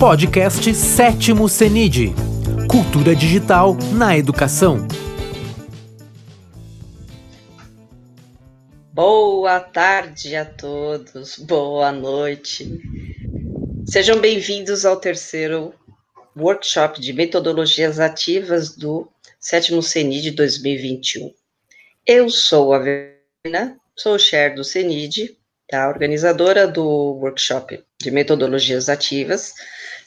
Podcast Sétimo CENID Cultura Digital na Educação. Boa tarde a todos, boa noite. Sejam bem-vindos ao terceiro workshop de metodologias ativas do sétimo CENID 2021. Eu sou a Verena, sou chair do CENID, tá? organizadora do workshop de metodologias ativas,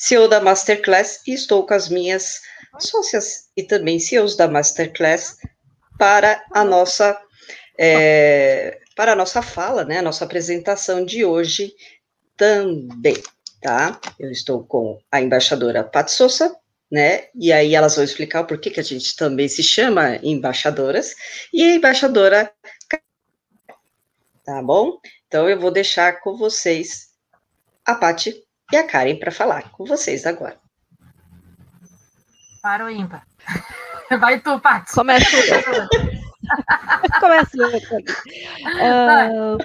CEO da Masterclass e estou com as minhas sócias e também CEOs da Masterclass para a nossa é, para a nossa fala, né, a nossa apresentação de hoje também, tá? Eu estou com a embaixadora Pat Souza, né? E aí elas vão explicar o porquê que a gente também se chama embaixadoras, e a embaixadora tá bom? Então eu vou deixar com vocês a Pati e a Karen para falar com vocês agora. Para o ímpar. Vai tu, Pati. Começa. Começa. Uh,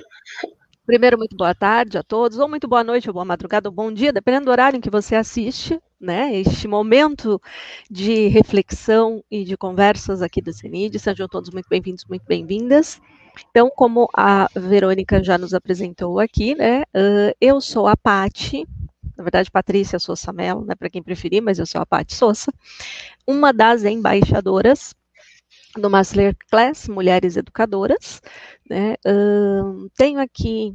primeiro, muito boa tarde a todos, ou muito boa noite, ou boa madrugada, ou bom dia, dependendo do horário em que você assiste, né? Este momento de reflexão e de conversas aqui do CENID. Sejam todos muito bem-vindos, muito bem-vindas. Então, como a Verônica já nos apresentou aqui, né? Uh, eu sou a Pati, na verdade, Patrícia Sousa Mello, né, para quem preferir, mas eu sou a Pati Sousa, uma das embaixadoras do Masterclass Mulheres Educadoras. Né? Tenho aqui,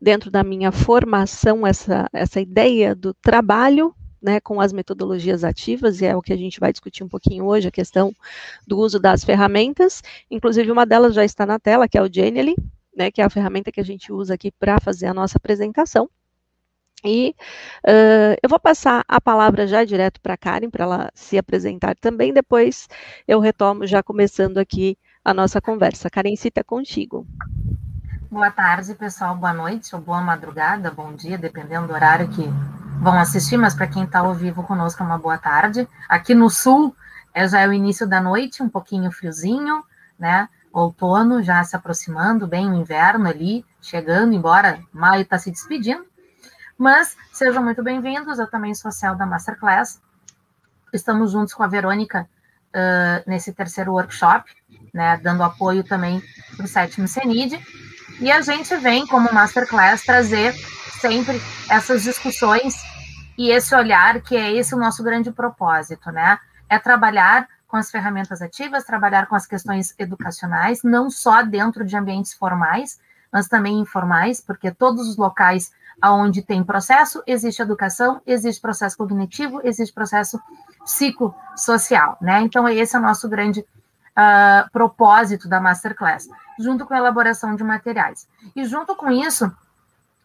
dentro da minha formação, essa, essa ideia do trabalho né, com as metodologias ativas, e é o que a gente vai discutir um pouquinho hoje, a questão do uso das ferramentas. Inclusive, uma delas já está na tela, que é o Genially, né, que é a ferramenta que a gente usa aqui para fazer a nossa apresentação. E uh, eu vou passar a palavra já direto para a Karen, para ela se apresentar também, depois eu retomo já começando aqui a nossa conversa. Karen, cita é contigo. Boa tarde, pessoal, boa noite, ou boa madrugada, bom dia, dependendo do horário que vão assistir, mas para quem está ao vivo conosco é uma boa tarde. Aqui no sul é, já é o início da noite, um pouquinho friozinho, né? Outono já se aproximando, bem o inverno ali, chegando, embora maio está se despedindo. Mas sejam muito bem-vindos, eu também sou a da Masterclass. Estamos juntos com a Verônica uh, nesse terceiro workshop, né, dando apoio também para o sétimo CENID. E a gente vem, como Masterclass, trazer sempre essas discussões e esse olhar, que é esse o nosso grande propósito, né? É trabalhar com as ferramentas ativas, trabalhar com as questões educacionais, não só dentro de ambientes formais, mas também informais, porque todos os locais onde tem processo, existe educação, existe processo cognitivo, existe processo psicossocial, né? Então, esse é o nosso grande uh, propósito da Masterclass, junto com a elaboração de materiais. E junto com isso,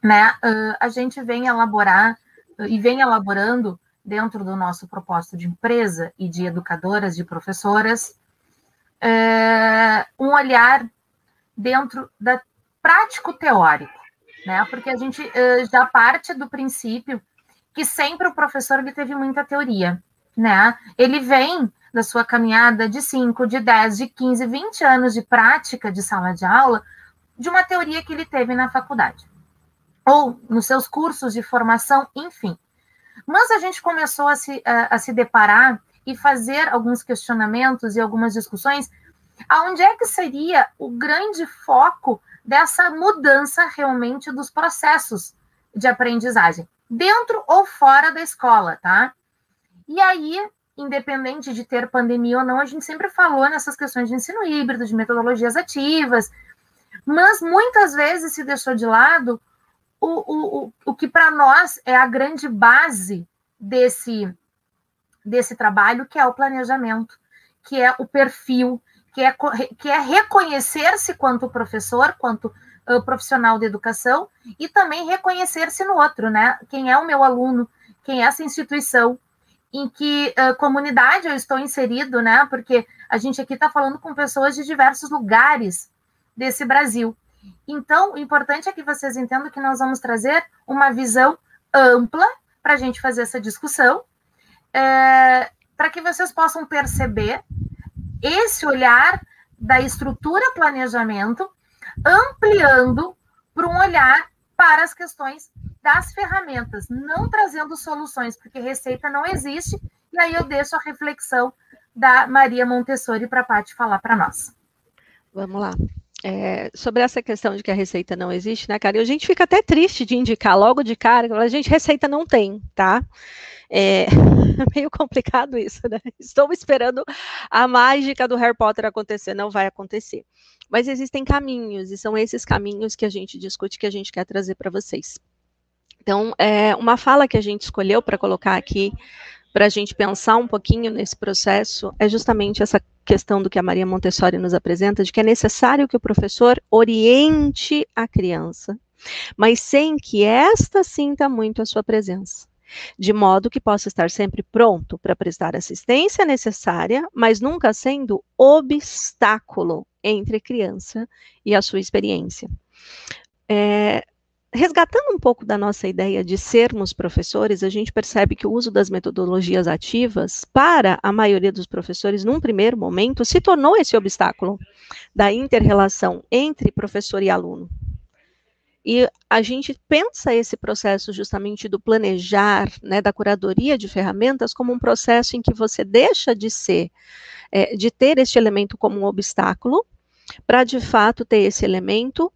né, uh, a gente vem elaborar uh, e vem elaborando dentro do nosso propósito de empresa e de educadoras, de professoras, um olhar dentro da prático teórico, né? Porque a gente uh, já parte do princípio que sempre o professor ele teve muita teoria, né? Ele vem da sua caminhada de 5, de 10, de 15, 20 anos de prática de sala de aula, de uma teoria que ele teve na faculdade, ou nos seus cursos de formação, enfim. Mas a gente começou a se, a, a se deparar e fazer alguns questionamentos e algumas discussões aonde é que seria o grande foco dessa mudança realmente dos processos de aprendizagem, dentro ou fora da escola, tá? E aí, independente de ter pandemia ou não, a gente sempre falou nessas questões de ensino híbrido, de metodologias ativas, mas muitas vezes se deixou de lado o, o, o, que para nós é a grande base desse, desse trabalho, que é o planejamento, que é o perfil, que é, que é reconhecer-se quanto professor, quanto uh, profissional de educação, e também reconhecer-se no outro, né? Quem é o meu aluno, quem é essa instituição, em que uh, comunidade eu estou inserido, né? Porque a gente aqui está falando com pessoas de diversos lugares desse Brasil. Então, o importante é que vocês entendam que nós vamos trazer uma visão ampla para a gente fazer essa discussão, é, para que vocês possam perceber esse olhar da estrutura planejamento, ampliando para um olhar para as questões das ferramentas, não trazendo soluções, porque receita não existe. E aí eu deixo a reflexão da Maria Montessori para a Paty falar para nós. Vamos lá. É, sobre essa questão de que a receita não existe, né, cara? E a gente fica até triste de indicar logo de cara, a gente, receita não tem, tá? É meio complicado isso, né? Estou esperando a mágica do Harry Potter acontecer, não vai acontecer. Mas existem caminhos, e são esses caminhos que a gente discute, que a gente quer trazer para vocês. Então, é, uma fala que a gente escolheu para colocar aqui, para a gente pensar um pouquinho nesse processo, é justamente essa questão do que a Maria Montessori nos apresenta, de que é necessário que o professor oriente a criança, mas sem que esta sinta muito a sua presença de modo que possa estar sempre pronto para prestar assistência necessária, mas nunca sendo obstáculo entre a criança e a sua experiência. É, resgatando um pouco da nossa ideia de sermos professores, a gente percebe que o uso das metodologias ativas, para a maioria dos professores, num primeiro momento, se tornou esse obstáculo da interrelação entre professor e aluno. E a gente pensa esse processo justamente do planejar, né, da curadoria de ferramentas, como um processo em que você deixa de ser, é, de ter este elemento como um obstáculo, para de fato ter esse elemento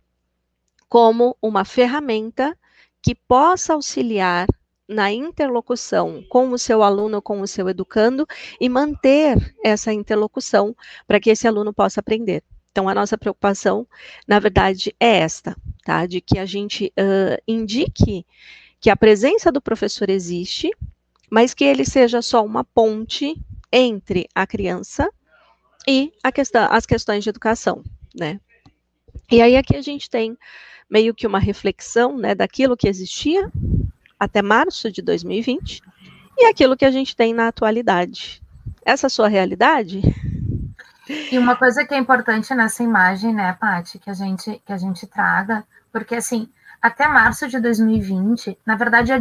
como uma ferramenta que possa auxiliar na interlocução com o seu aluno, com o seu educando e manter essa interlocução para que esse aluno possa aprender. Então, a nossa preocupação, na verdade, é esta, tá? De que a gente uh, indique que a presença do professor existe, mas que ele seja só uma ponte entre a criança e questão, as questões de educação, né? E aí aqui a gente tem meio que uma reflexão né, daquilo que existia até março de 2020 e aquilo que a gente tem na atualidade. Essa é sua realidade? E uma coisa que é importante nessa imagem, né, Paty, que a gente que a gente traga, porque assim, até março de 2020, na verdade,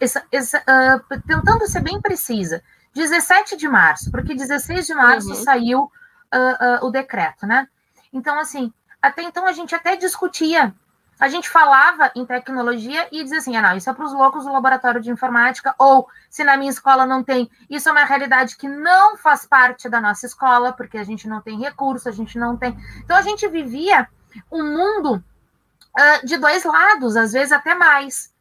essa, essa, uh, tentando ser bem precisa, 17 de março, porque 16 de março uhum. saiu uh, uh, o decreto, né? Então, assim, até então a gente até discutia a gente falava em tecnologia e dizia assim: ah, não, isso é para os loucos do laboratório de informática, ou se na minha escola não tem, isso é uma realidade que não faz parte da nossa escola, porque a gente não tem recurso, a gente não tem. Então a gente vivia um mundo uh, de dois lados, às vezes até mais.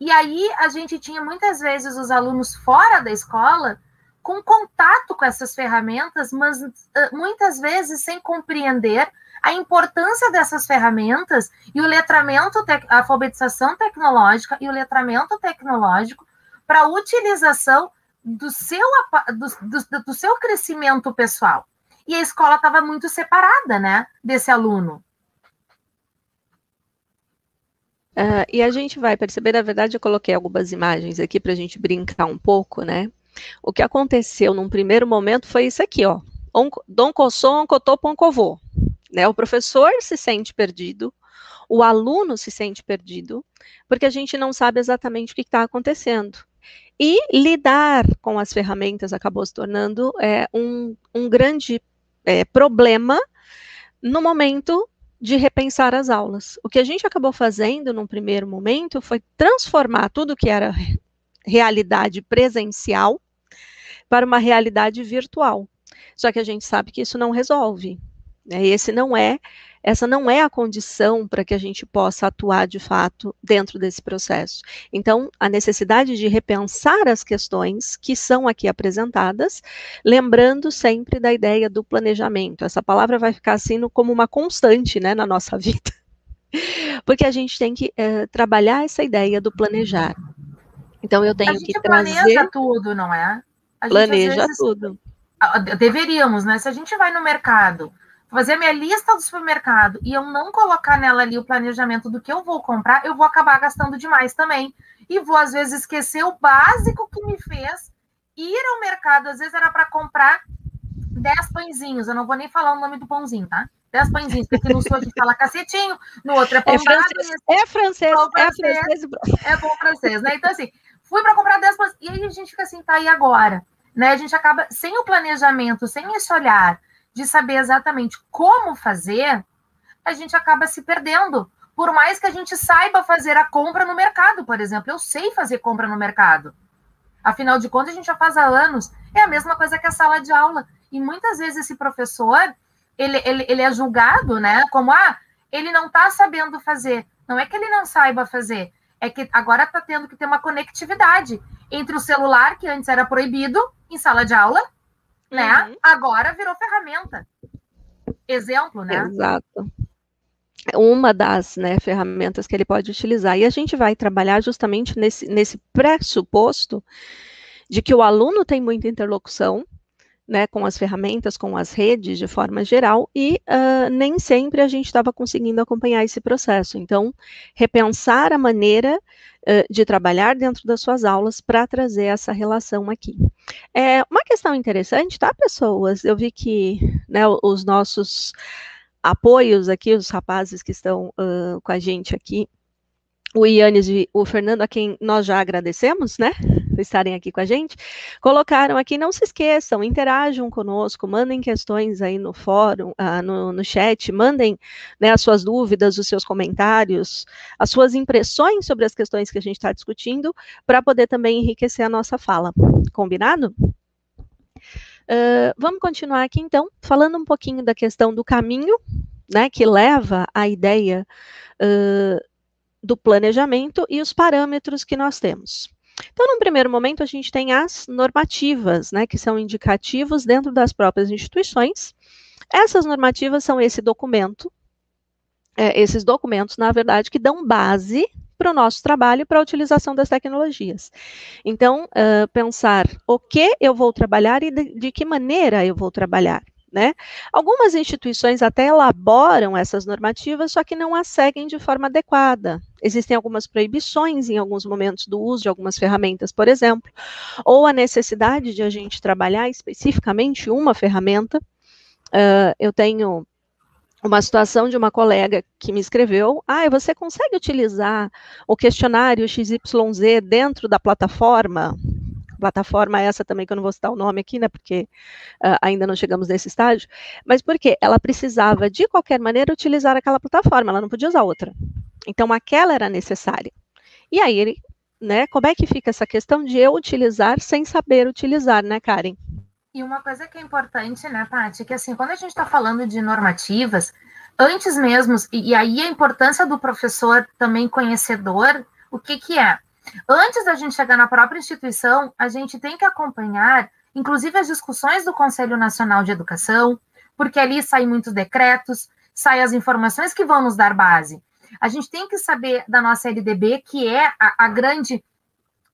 E aí a gente tinha muitas vezes os alunos fora da escola com contato com essas ferramentas, mas uh, muitas vezes sem compreender a importância dessas ferramentas e o letramento, a alfabetização tecnológica e o letramento tecnológico para a utilização do seu, do, do, do seu crescimento pessoal. E a escola estava muito separada, né, desse aluno. Uh, e a gente vai perceber, na verdade, eu coloquei algumas imagens aqui para a gente brincar um pouco, né? O que aconteceu num primeiro momento foi isso aqui, ó. Dom Cosson, Cotopon Covô. Né? O professor se sente perdido, o aluno se sente perdido, porque a gente não sabe exatamente o que está acontecendo. E lidar com as ferramentas acabou se tornando é, um, um grande é, problema no momento de repensar as aulas. O que a gente acabou fazendo num primeiro momento foi transformar tudo que era realidade presencial para uma realidade virtual. Só que a gente sabe que isso não resolve. Né? Esse não é, essa não é a condição para que a gente possa atuar de fato dentro desse processo. Então, a necessidade de repensar as questões que são aqui apresentadas, lembrando sempre da ideia do planejamento. Essa palavra vai ficar assim como uma constante né, na nossa vida. Porque a gente tem que é, trabalhar essa ideia do planejar. Então eu tenho que trazer. Planeja tudo, não é? planeja vezes, tudo. Deveríamos, né? Se a gente vai no mercado fazer minha lista do supermercado e eu não colocar nela ali o planejamento do que eu vou comprar, eu vou acabar gastando demais também. E vou, às vezes, esquecer o básico que me fez ir ao mercado. Às vezes era para comprar 10 pãezinhos. Eu não vou nem falar o nome do pãozinho, tá? 10 pãezinhos, porque no sul a gente fala cacetinho, no outro é pão é francês, é francês, é francês, é bom francês, né? Então, assim, fui para comprar 10 pães. E aí a gente fica assim, tá, e agora? Né? A gente acaba, sem o planejamento, sem esse olhar de saber exatamente como fazer, a gente acaba se perdendo. Por mais que a gente saiba fazer a compra no mercado, por exemplo, eu sei fazer compra no mercado. Afinal de contas, a gente já faz há anos. É a mesma coisa que a sala de aula. E muitas vezes esse professor, ele, ele, ele é julgado, né? Como, ah, ele não está sabendo fazer. Não é que ele não saiba fazer, é que agora está tendo que ter uma conectividade entre o celular, que antes era proibido em sala de aula, né? Uhum. Agora virou ferramenta. Exemplo, né? Exato. Uma das né, ferramentas que ele pode utilizar. E a gente vai trabalhar justamente nesse, nesse pressuposto de que o aluno tem muita interlocução né, com as ferramentas, com as redes de forma geral, e uh, nem sempre a gente estava conseguindo acompanhar esse processo. Então, repensar a maneira uh, de trabalhar dentro das suas aulas para trazer essa relação aqui. É uma questão interessante, tá, pessoas? Eu vi que né, os nossos apoios aqui, os rapazes que estão uh, com a gente aqui, o Yannis e o Fernando, a quem nós já agradecemos, né, por estarem aqui com a gente, colocaram aqui, não se esqueçam, interajam conosco, mandem questões aí no fórum, ah, no, no chat, mandem né, as suas dúvidas, os seus comentários, as suas impressões sobre as questões que a gente está discutindo, para poder também enriquecer a nossa fala. Combinado? Uh, vamos continuar aqui, então, falando um pouquinho da questão do caminho, né, que leva à ideia uh, do planejamento e os parâmetros que nós temos. Então, num primeiro momento, a gente tem as normativas, né, que são indicativos dentro das próprias instituições. Essas normativas são esse documento, é, esses documentos, na verdade, que dão base para o nosso trabalho para a utilização das tecnologias. Então, uh, pensar o que eu vou trabalhar e de, de que maneira eu vou trabalhar. Né? Algumas instituições até elaboram essas normativas, só que não as seguem de forma adequada. Existem algumas proibições em alguns momentos do uso de algumas ferramentas, por exemplo, ou a necessidade de a gente trabalhar especificamente uma ferramenta. Uh, eu tenho uma situação de uma colega que me escreveu: ah, você consegue utilizar o questionário XYZ dentro da plataforma? Plataforma essa também, que eu não vou citar o nome aqui, né, porque uh, ainda não chegamos nesse estágio, mas porque ela precisava, de qualquer maneira, utilizar aquela plataforma, ela não podia usar outra. Então, aquela era necessária. E aí, ele, né, como é que fica essa questão de eu utilizar sem saber utilizar, né, Karen? E uma coisa que é importante, né, Paty, que assim, quando a gente está falando de normativas, antes mesmo, e, e aí a importância do professor também conhecedor, o que que é? Antes da gente chegar na própria instituição, a gente tem que acompanhar, inclusive, as discussões do Conselho Nacional de Educação, porque ali saem muitos decretos, saem as informações que vão nos dar base. A gente tem que saber da nossa LDB, que é a, a grande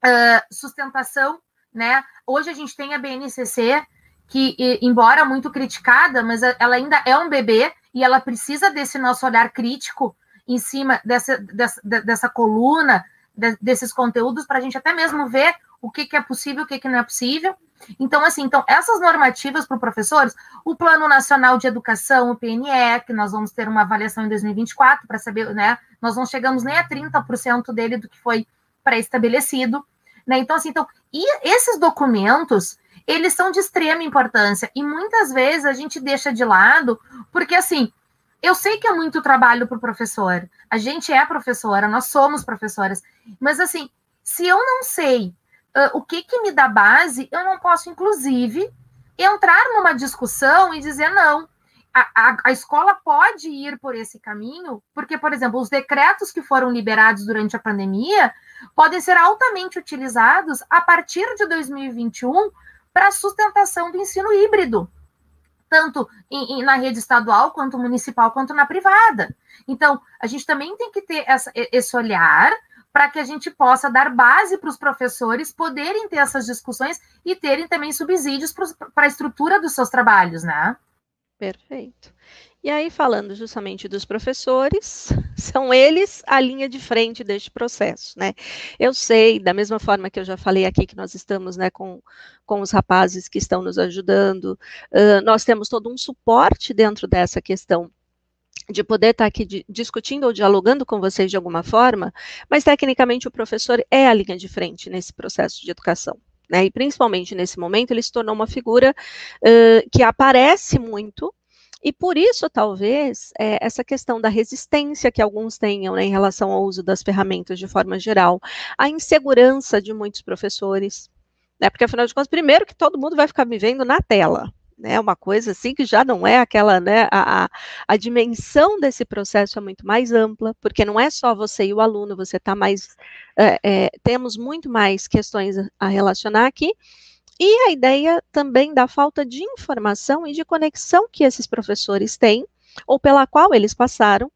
uh, sustentação, né? Hoje a gente tem a BNCC, que, embora muito criticada, mas ela ainda é um bebê e ela precisa desse nosso olhar crítico em cima dessa, dessa, dessa coluna, de, desses conteúdos para a gente até mesmo ver o que, que é possível, o que, que não é possível. Então, assim, então, essas normativas para professores, o Plano Nacional de Educação, o PNE, que nós vamos ter uma avaliação em 2024 para saber, né? Nós não chegamos nem a 30% dele do que foi pré-estabelecido, né? Então, assim, então, e esses documentos, eles são de extrema importância e muitas vezes a gente deixa de lado, porque assim, eu sei que é muito trabalho para o professor. A gente é professora, nós somos professoras. Mas, assim, se eu não sei uh, o que, que me dá base, eu não posso, inclusive, entrar numa discussão e dizer não. A, a, a, escola pode ir por esse caminho, porque, por exemplo, os decretos que foram liberados durante a pandemia podem ser altamente utilizados a partir de 2021 para a sustentação do ensino híbrido tanto em, em, na rede estadual, quanto municipal, quanto na privada. Então, a gente também tem que ter essa, esse olhar para que a gente possa dar base para os professores poderem ter essas discussões e terem também subsídios para a estrutura dos seus trabalhos, né? Perfeito. E aí, falando justamente dos professores, são eles a linha de frente deste processo, né? Eu sei, da mesma forma que eu já falei aqui, que nós estamos né, com, com os rapazes que estão nos ajudando, uh, nós temos todo um suporte dentro dessa questão de poder estar aqui discutindo ou dialogando com vocês de alguma forma, mas tecnicamente o professor é a linha de frente nesse processo de educação. Né, e principalmente nesse momento, ele se tornou uma figura uh, que aparece muito E por isso, talvez, é, essa questão da resistência que alguns tenham né, em relação ao uso das ferramentas de forma geral, a insegurança de muitos professores, né, porque afinal de contas, primeiro que todo mundo vai ficar me vendo na tela, né, uma coisa assim que já não é aquela, né, a, a dimensão desse processo é muito mais ampla, porque não é só você e o aluno, você está mais, é, é, temos muito mais questões a relacionar aqui, e a ideia também da falta de informação e de conexão que esses professores têm, ou pela qual eles passaram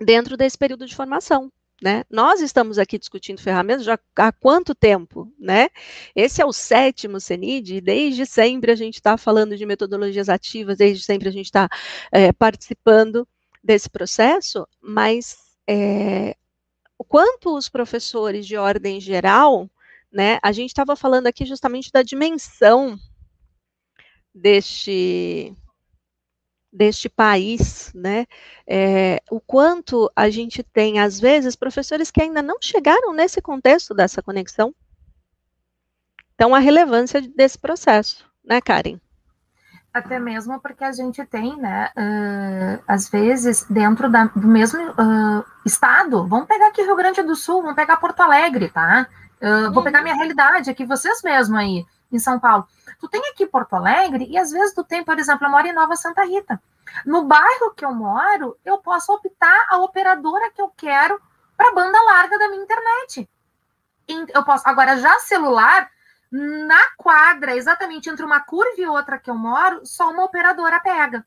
dentro desse período de formação. Né? Nós estamos aqui discutindo ferramentas já há quanto tempo, né? Esse é o sétimo CENID, e desde sempre a gente está falando de metodologias ativas, desde sempre a gente está é, participando desse processo, mas é, o quanto os professores de ordem geral, né? A gente estava falando aqui justamente da dimensão deste deste país, né? É, o quanto a gente tem, às vezes, professores que ainda não chegaram nesse contexto dessa conexão. Então, a relevância desse processo, né, Karen? Até mesmo porque a gente tem, né, uh, às vezes, dentro da, do mesmo uh, estado, vamos pegar aqui Rio Grande do Sul, vamos pegar Porto Alegre, tá? Vou pegar uhum. minha realidade aqui, vocês mesmos aí, em São Paulo. Tu tem aqui Porto Alegre e às vezes tu tem, por exemplo, eu moro em Nova Santa Rita. No bairro que eu moro, eu posso optar a operadora que eu quero para banda larga da minha internet. Eu posso, agora já celular, na quadra, exatamente entre uma curva e outra que eu moro, só uma operadora pega.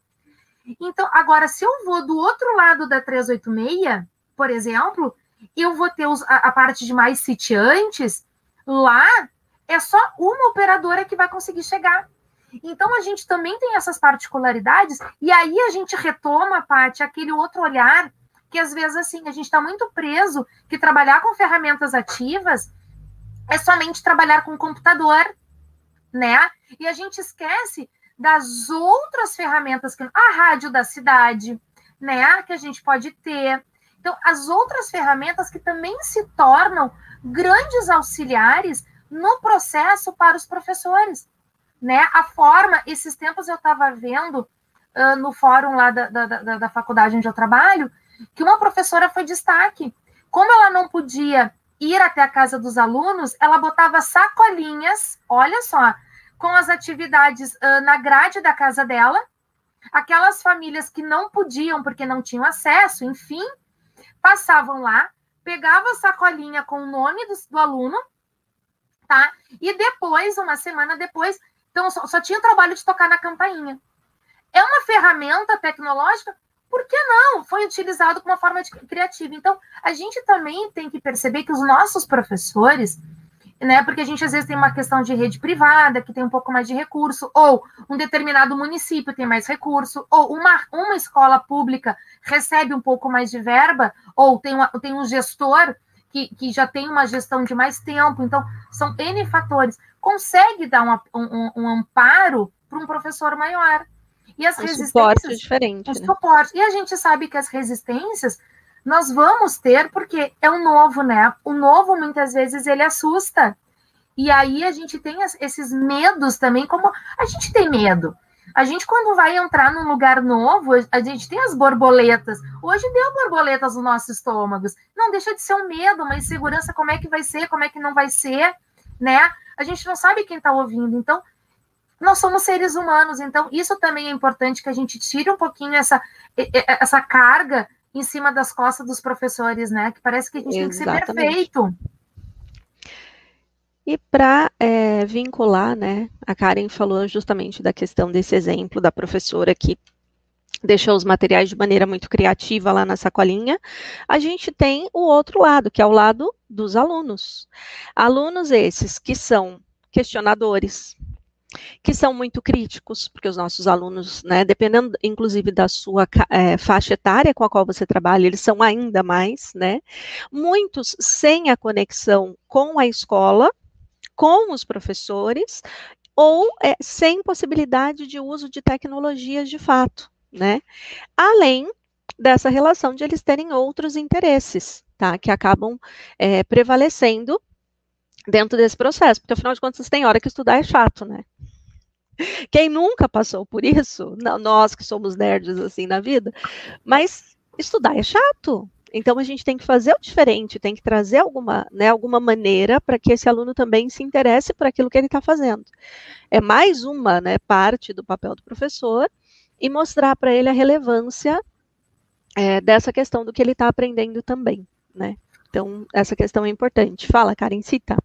Então, agora, se eu vou do outro lado da 386, por exemplo, eu vou ter os, a, a parte de mais sitiantes, lá é só uma operadora que vai conseguir chegar. Então a gente também tem essas particularidades, e aí a gente retoma, Paty, aquele outro olhar que às vezes assim, a gente está muito preso que trabalhar com ferramentas ativas é somente trabalhar com computador, né? E a gente esquece das outras ferramentas que a rádio da cidade, né, que a gente pode ter. Então, as outras ferramentas que também se tornam grandes auxiliares no processo para os professores, né? A forma, esses tempos eu estava vendo uh, no fórum lá da, da, da, da faculdade onde eu trabalho, que uma professora foi destaque. Como ela não podia ir até a casa dos alunos, ela botava sacolinhas, olha só, com as atividades uh, na grade da casa dela. Aquelas famílias que não podiam porque não tinham acesso, enfim, passavam lá, pegavam a sacolinha com o nome do, do aluno, tá? E depois, uma semana depois, então só, só tinha o trabalho de tocar na campainha. É uma ferramenta tecnológica? Por que não? Foi utilizado como uma forma de, criativa. Então, a gente também tem que perceber que os nossos professores, né? Porque a gente às vezes tem uma questão de rede privada, que tem um pouco mais de recurso, ou um determinado município tem mais recurso, ou uma, uma escola pública recebe um pouco mais de verba, ou tem, uma, tem um gestor que, que já tem uma gestão de mais tempo, então são N fatores, consegue dar um, um, um amparo para um professor maior. E as um resistências. Suporte diferente. Um né? suporte. E a gente sabe que as resistências nós vamos ter, porque é o novo, né? O novo, muitas vezes, ele assusta. E aí a gente tem esses medos também, como a gente tem medo. A gente, quando vai entrar num lugar novo, a gente tem as borboletas. Hoje deu borboletas nos nossos estômagos. Não deixa de ser um medo, uma insegurança, como é que vai ser, como é que não vai ser, né? A gente não sabe quem está ouvindo. Então, nós somos seres humanos, então isso também é importante que a gente tire um pouquinho essa, essa carga em cima das costas dos professores, né? Que parece que a gente Exatamente. tem que ser perfeito. E para é, vincular, né, a Karen falou justamente da questão desse exemplo da professora que deixou os materiais de maneira muito criativa lá na sacolinha, a gente tem o outro lado, que é o lado dos alunos. Alunos esses que são questionadores, que são muito críticos, porque os nossos alunos, né, dependendo inclusive da sua é, faixa etária com a qual você trabalha, eles são ainda mais, né, muitos sem a conexão com a escola, com os professores ou é, sem possibilidade de uso de tecnologias de fato, né? Além dessa relação de eles terem outros interesses, tá? Que acabam é, prevalecendo dentro desse processo, porque afinal de contas tem hora que estudar é chato, né? Quem nunca passou por isso? Nós que somos nerds assim na vida, mas estudar é chato. Então a gente tem que fazer o diferente, tem que trazer alguma, né, alguma maneira para que esse aluno também se interesse por aquilo que ele está fazendo. É mais uma né, parte do papel do professor e mostrar para ele a relevância é, dessa questão do que ele está aprendendo também, né? Então, essa questão é importante. Fala, Karen, cita.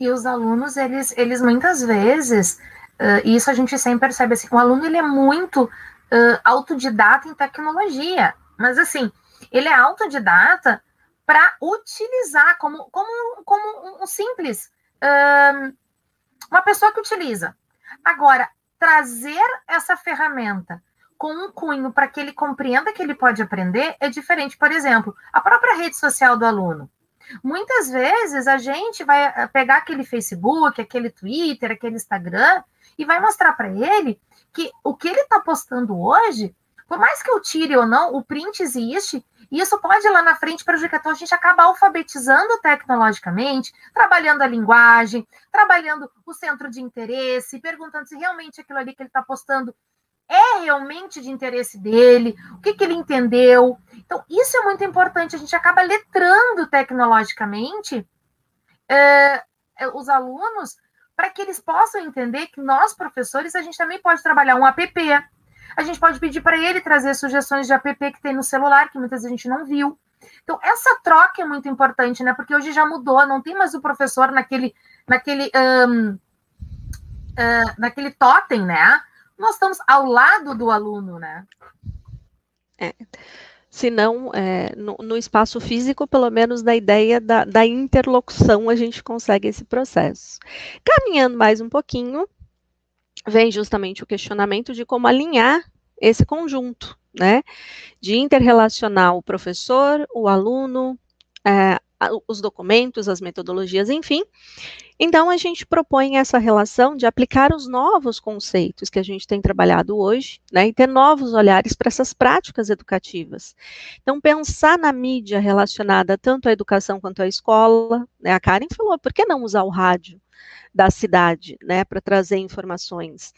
E os alunos, eles, eles muitas vezes, uh, isso a gente sempre percebe assim, o aluno ele é muito uh, autodidata em tecnologia, mas assim, ele é autodidata para utilizar como, como, como um simples, uh, uma pessoa que utiliza. Agora, trazer essa ferramenta com um cunho para que ele compreenda que ele pode aprender é diferente. Por exemplo, a própria rede social do aluno. Muitas vezes a gente vai eh, pegar aquele Facebook, aquele Twitter, aquele Instagram e vai mostrar para ele que o que ele está postando hoje, por mais que eu tire ou não, o print existe e isso pode lá na frente prejudicar. Então a gente acaba alfabetizando tecnologicamente, trabalhando a linguagem, trabalhando o centro de interesse, perguntando se realmente aquilo ali que ele está postando é realmente de interesse dele, o que, que ele entendeu. Então, isso é muito importante. A gente acaba letrando tecnologicamente é, os alunos para que eles possam entender que nós, professores, a gente também pode trabalhar um app. A gente pode pedir para ele trazer sugestões de app que tem no celular, que muitas vezes a gente não viu. Então, essa troca é muito importante, né? Porque hoje já mudou, não tem mais o professor naquele, naquele, um, uh, naquele totem, né? Nós estamos ao lado do aluno, né? É. Se não, é, no, no, espaço físico, pelo menos na ideia da, da interlocução, a gente consegue esse processo. Caminhando mais um pouquinho, vem justamente o questionamento de como alinhar esse conjunto, né? De interrelacionar o professor, o aluno, é, os documentos, as metodologias, enfim. Então, a gente propõe essa relação de aplicar os novos conceitos que a gente tem trabalhado hoje, né, e ter novos olhares para essas práticas educativas. Então, pensar na mídia relacionada tanto à educação quanto à escola, né, a Karen falou, por que não usar o rádio da cidade, né, para trazer informações?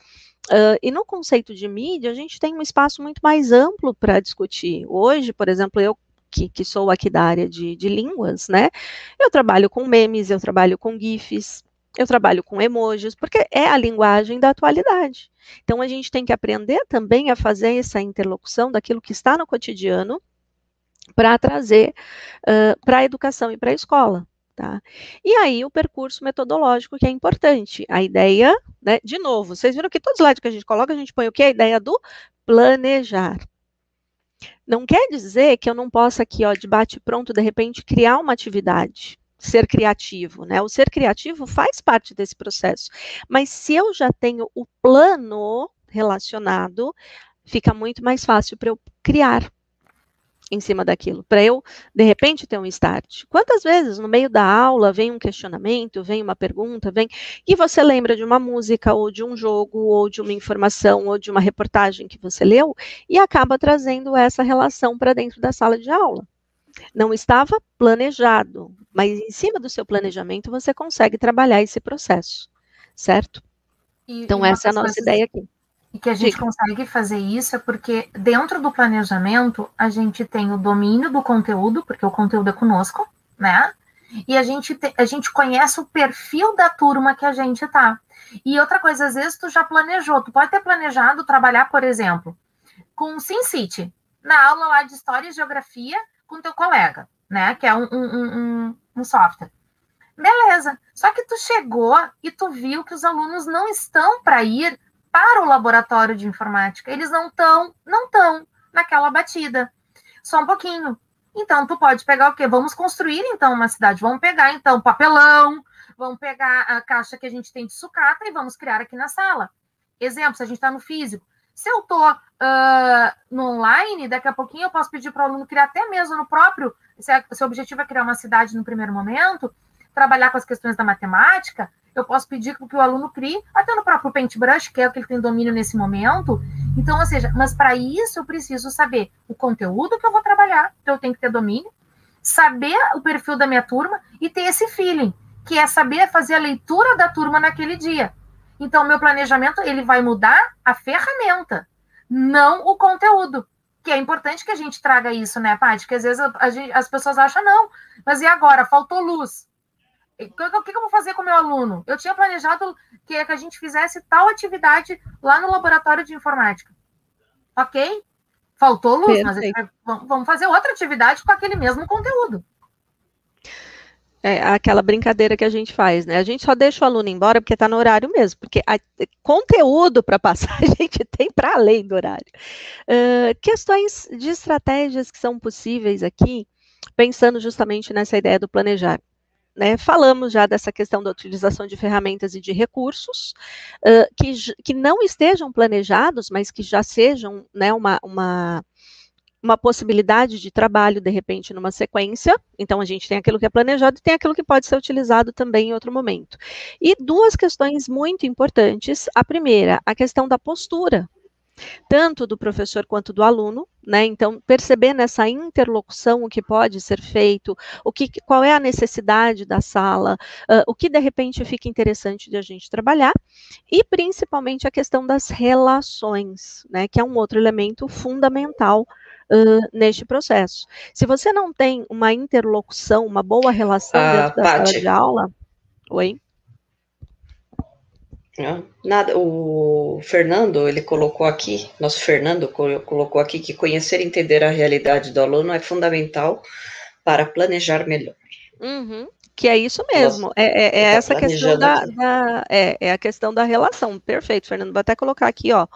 Uh, e no conceito de mídia, a gente tem um espaço muito mais amplo para discutir. Hoje, por exemplo, eu que, que sou aqui da área de, de línguas, né? Eu trabalho com memes, eu trabalho com GIFs, eu trabalho com emojis, porque é a linguagem da atualidade. Então, a gente tem que aprender também a fazer essa interlocução daquilo que está no cotidiano para trazer uh, para a educação e para a escola. Tá? E aí, o percurso metodológico que é importante. A ideia, né, de novo, vocês viram que todo slide que a gente coloca, a gente põe o que? A ideia do planejar. Não quer dizer que eu não possa aqui, ó, de bate pronto, de repente, criar uma atividade, ser criativo, né? O ser criativo faz parte desse processo. Mas se eu já tenho o plano relacionado, fica muito mais fácil para eu criar em cima daquilo, para eu, de repente, ter um start. Quantas vezes no meio da aula vem um questionamento, vem uma pergunta, vem, e você lembra de uma música, ou de um jogo, ou de uma informação, ou de uma reportagem que você leu, e acaba trazendo essa relação para dentro da sala de aula. Não estava planejado, mas em cima do seu planejamento você consegue trabalhar esse processo, certo? E, então, essa é a nossa ideia aqui. E que a gente Diga. consegue fazer isso é porque dentro do planejamento a gente tem o domínio do conteúdo, porque o conteúdo é conosco, né? E a gente, te, a gente conhece o perfil da turma que a gente tá. E outra coisa, às vezes tu já planejou, tu pode ter planejado trabalhar, por exemplo, com SimCity, na aula lá de História e Geografia com teu colega, né? Que é um, um, um, um software. Beleza. Só que tu chegou e tu viu que os alunos não estão para ir para o laboratório de informática. Eles não estão, não estão naquela batida. Só um pouquinho. Então, tu pode pegar o quê? Vamos construir, então, uma cidade. Vamos pegar, então, papelão, vamos pegar a caixa que a gente tem de sucata e vamos criar aqui na sala. Exemplo, se a gente está no físico. Se eu estou uh, no online, daqui a pouquinho eu posso pedir para o aluno criar até mesmo no próprio, se, se o objetivo é criar uma cidade no primeiro momento, trabalhar com as questões da matemática, eu posso pedir que o aluno crie, até no próprio Paintbrush, que é o que ele tem domínio nesse momento. Então, ou seja, mas para isso eu preciso saber o conteúdo que eu vou trabalhar, então eu tenho que ter domínio, saber o perfil da minha turma e ter esse feeling, que é saber fazer a leitura da turma naquele dia. Então, meu planejamento ele vai mudar a ferramenta, não o conteúdo. Que é importante que a gente traga isso, né, Paty? Que às vezes a, a gente, as pessoas acham, não, mas e agora? Faltou luz. O que, que, que, eu vou fazer com o meu aluno? Eu tinha planejado que, que a gente fizesse tal atividade lá no laboratório de informática. Ok? Faltou luz, Perfeito. mas vamos fazer outra atividade com aquele mesmo conteúdo. É aquela brincadeira que a gente faz, né? A gente só deixa o aluno embora porque está no horário mesmo, porque a, conteúdo para passar a gente tem para além do horário. Uh, questões de estratégias que são possíveis aqui, pensando justamente nessa ideia do planejar. Né, falamos já dessa questão da utilização de ferramentas e de recursos uh, que, que não estejam planejados, mas que já sejam né, uma, uma uma possibilidade de trabalho, de repente, numa sequência. Então, a gente tem aquilo que é planejado e tem aquilo que pode ser utilizado também em outro momento. E duas questões muito importantes. A primeira, a questão da postura, tanto do professor quanto do aluno, né? Então, perceber nessa interlocução o que pode ser feito, o que, qual é a necessidade da sala, uh, o que de repente fica interessante de a gente trabalhar, e principalmente a questão das relações, né? Que é um outro elemento fundamental uh, neste processo. Se você não tem uma interlocução, uma boa relação ah, dentro da Pátio. sala de aula. Oi? Nada, o Fernando, ele colocou aqui, nosso Fernando colocou aqui que conhecer e entender a realidade do aluno é fundamental para planejar melhor. Uhum, que é isso mesmo, Nossa, é, é, é tá essa questão da, da, é, é a questão da relação, perfeito, Fernando, vou até colocar aqui, ó,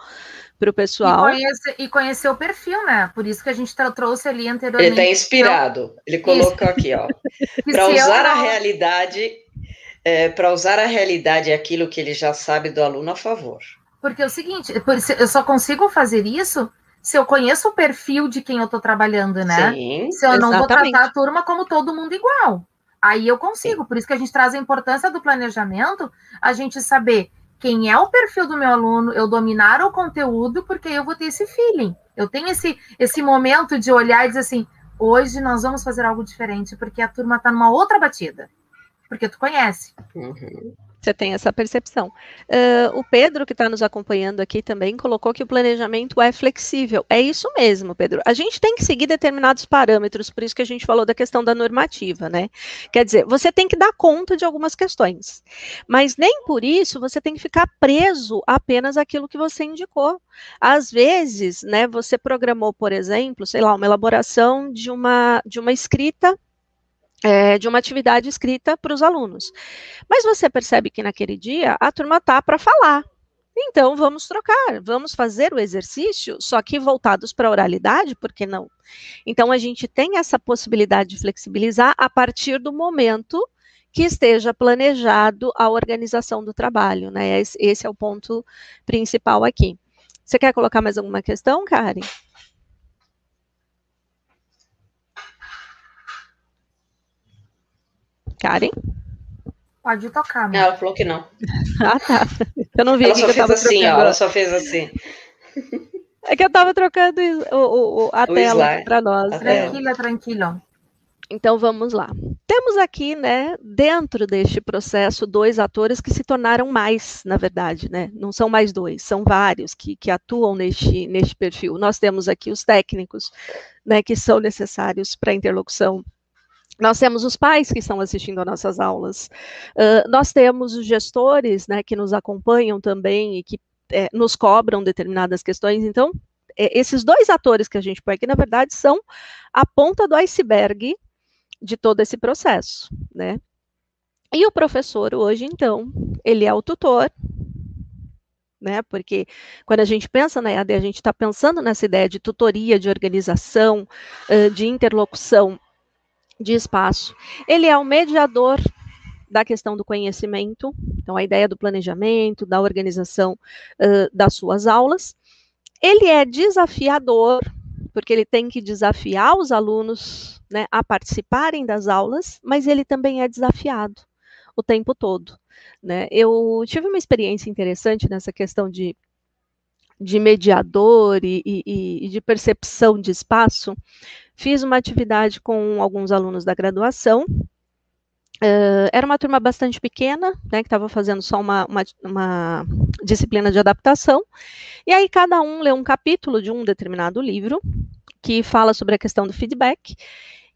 para o pessoal. E conhecer, e conhecer, o perfil, né? Por isso que a gente trouxe ali anteriormente. Ele está inspirado. Ele colocou aqui, ó. para usar a realidade, é, para usar a realidade aquilo que ele já sabe do aluno a favor. Porque é o seguinte, eu só consigo fazer isso se eu conheço o perfil de quem eu estou trabalhando, né? Sim, se eu exatamente. não vou tratar a turma como todo mundo igual. Aí eu consigo, Sim. por isso que a gente traz a importância do planejamento, a gente saber quem é o perfil do meu aluno, eu dominar o conteúdo, porque eu vou ter esse feeling. Eu tenho esse, esse momento de olhar e dizer assim: hoje nós vamos fazer algo diferente, porque a turma está numa outra batida. Porque tu conhece. Uhum. Você tem essa percepção. Uh, o Pedro, que está nos acompanhando aqui também, colocou que o planejamento é flexível. É isso mesmo, Pedro. A gente tem que seguir determinados parâmetros, por isso que a gente falou da questão da normativa, né? Quer dizer, você tem que dar conta de algumas questões, mas nem por isso você tem que ficar preso apenas àquilo que você indicou. Às vezes, né, você programou, por exemplo, sei lá, uma elaboração de uma, de uma escrita é, de uma atividade escrita para os alunos. Mas você percebe que naquele dia a turma tá para falar. Então vamos trocar, vamos fazer o exercício, só que voltados para a oralidade, por que não? Então a gente tem essa possibilidade de flexibilizar a partir do momento que esteja planejado a organização do trabalho, né? Esse, esse é o ponto principal aqui. Você quer colocar mais alguma questão, Karen? Karen? Pode tocar, Não, ela falou que não. ah, tá. Eu não vi ela só que fez assim, ó, ela só fez assim. É que eu tava trocando o, o a o tela para nós. Tranquila, tranquila. Então vamos lá. Temos aqui, né, dentro deste processo, dois atores que se tornaram mais, na verdade, né? Não são mais dois, são vários que, que atuam neste, neste perfil. Nós temos aqui os técnicos, né, que são necessários para a interlocução nós temos os pais que estão assistindo às nossas aulas, uh, nós temos os gestores, né, que nos acompanham também e que é, nos cobram determinadas questões. Então, é, esses dois atores que a gente põe aqui, na verdade, são a ponta do iceberg de todo esse processo, né? E o professor hoje, então, ele é o tutor, né? Porque quando a gente pensa na EAD, a gente está pensando nessa ideia de tutoria, de organização, de interlocução de espaço. Ele é o mediador da questão do conhecimento, então a ideia do planejamento, da organização uh, das suas aulas. Ele é desafiador, porque ele tem que desafiar os alunos né, a participarem das aulas, mas ele também é desafiado o tempo todo. Né? Eu tive uma experiência interessante nessa questão de, de mediador e, e, e de percepção de espaço, Fiz uma atividade com alguns alunos da graduação Uh, era uma turma bastante pequena, né, que estava fazendo só uma, uma, uma, disciplina de adaptação, e aí cada um lê um capítulo de um determinado livro, que fala sobre a questão do feedback,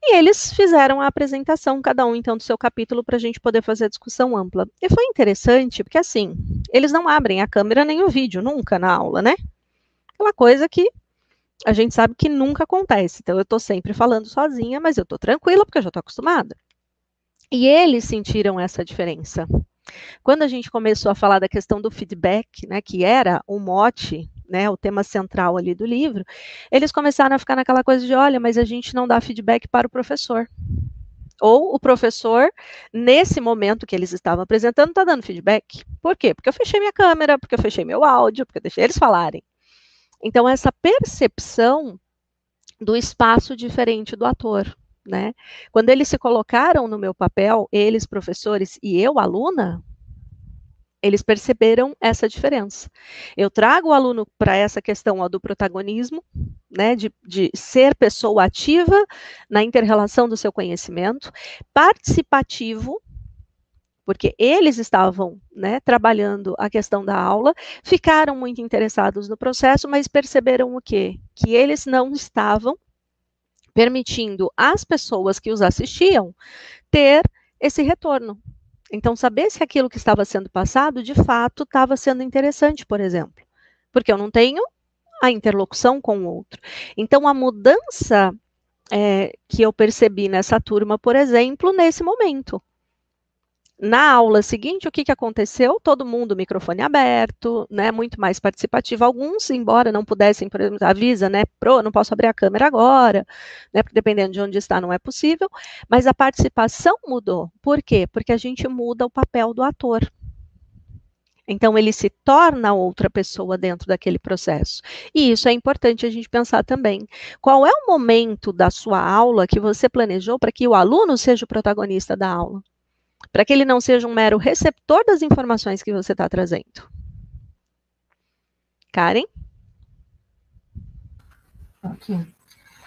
e eles fizeram a apresentação, cada um então do seu capítulo, para a gente poder fazer a discussão ampla. E foi interessante, porque assim, eles não abrem a câmera nem o vídeo, nunca na aula, né? Aquela coisa que a gente sabe que nunca acontece. Então, eu estou sempre falando sozinha, mas eu estou tranquila, porque eu já estou acostumada. E eles sentiram essa diferença. Quando a gente começou a falar da questão do feedback, né, que era o mote, né, o tema central ali do livro, eles começaram a ficar naquela coisa de, olha, mas a gente não dá feedback para o professor. Ou o professor, nesse momento que eles estavam apresentando, está dando feedback. Por quê? Porque eu fechei minha câmera, porque eu fechei meu áudio, porque eu deixei eles falarem. Então, essa percepção do espaço diferente do ator, né? Quando eles se colocaram no meu papel, eles, professores, e eu, aluna, eles perceberam essa diferença. Eu trago o aluno para essa questão ó, do protagonismo, né, de, de ser pessoa ativa na interrelação do seu conhecimento, participativo, porque eles estavam né, trabalhando a questão da aula, ficaram muito interessados no processo, mas perceberam o quê? Que eles não estavam permitindo às pessoas que os assistiam ter esse retorno. Então, saber se aquilo que estava sendo passado de fato estava sendo interessante, por exemplo, porque eu não tenho a interlocução com o outro. Então, a mudança é, que eu percebi nessa turma, por exemplo, nesse momento, na aula seguinte, o que, que aconteceu? Todo mundo, microfone aberto, né, muito mais participativo. Alguns, embora não pudessem, por exemplo, avisa, né, pro, não posso abrir a câmera agora, né, porque dependendo de onde está não é possível, mas a participação mudou. Por quê? Porque a gente muda o papel do ator. Então, ele se torna outra pessoa dentro daquele processo. E isso é importante a gente pensar também. Qual é o momento da sua aula que você planejou para que o aluno seja o protagonista da aula? Para que ele não seja um mero receptor das informações que você está trazendo. Karen? Aqui.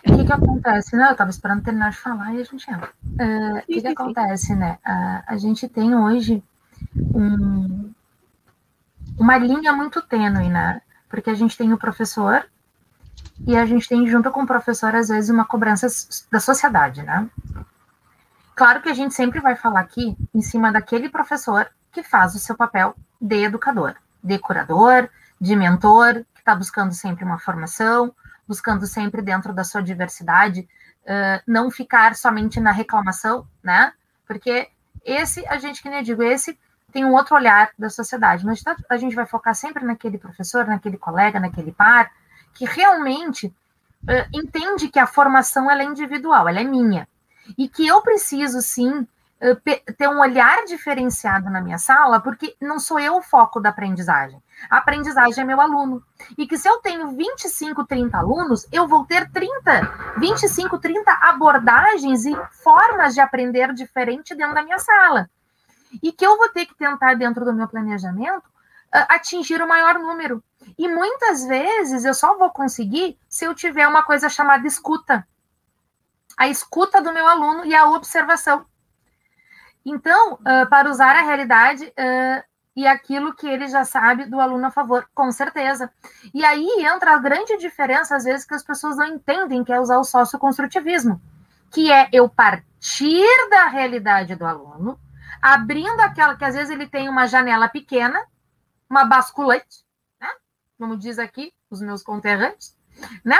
O que, que acontece, né? Eu estava esperando terminar de falar e a gente entra. Uh, o que, que acontece, né? Uh, a gente tem hoje um, uma linha muito tênue, né? Porque a gente tem o professor e a gente tem, junto com o professor, às vezes, uma cobrança da sociedade, né? Claro que a gente sempre vai falar aqui em cima daquele professor que faz o seu papel de educador, de curador, de mentor, que está buscando sempre uma formação, buscando sempre dentro da sua diversidade, uh, não ficar somente na reclamação, né? Porque esse, a gente, que nem eu digo, esse tem um outro olhar da sociedade, mas tá, a gente vai focar sempre naquele professor, naquele colega, naquele par, que realmente uh, entende que a formação ela é individual, ela é minha e que eu preciso sim eh, ter um olhar diferenciado na minha sala, porque não sou eu o foco da aprendizagem. A aprendizagem é meu aluno. E que se eu tenho 25, 30 alunos, eu vou ter 30, 25, 30 abordagens e formas de aprender diferente dentro da minha sala. E que eu vou ter que tentar, dentro do meu planejamento, atingir o maior número. E muitas vezes eu só vou conseguir se eu tiver uma coisa chamada escuta a escuta do meu aluno e a observação. Então, uh, para usar a realidade uh, e aquilo que ele já sabe do aluno a favor, com certeza. E aí entra a grande diferença, às vezes, que as pessoas não entendem, que é usar o socioconstrutivismo, que é eu partir da realidade do aluno, abrindo aquela que às vezes ele tem uma janela pequena, uma basculante, né? Como diz aqui os meus conterrâneos, né?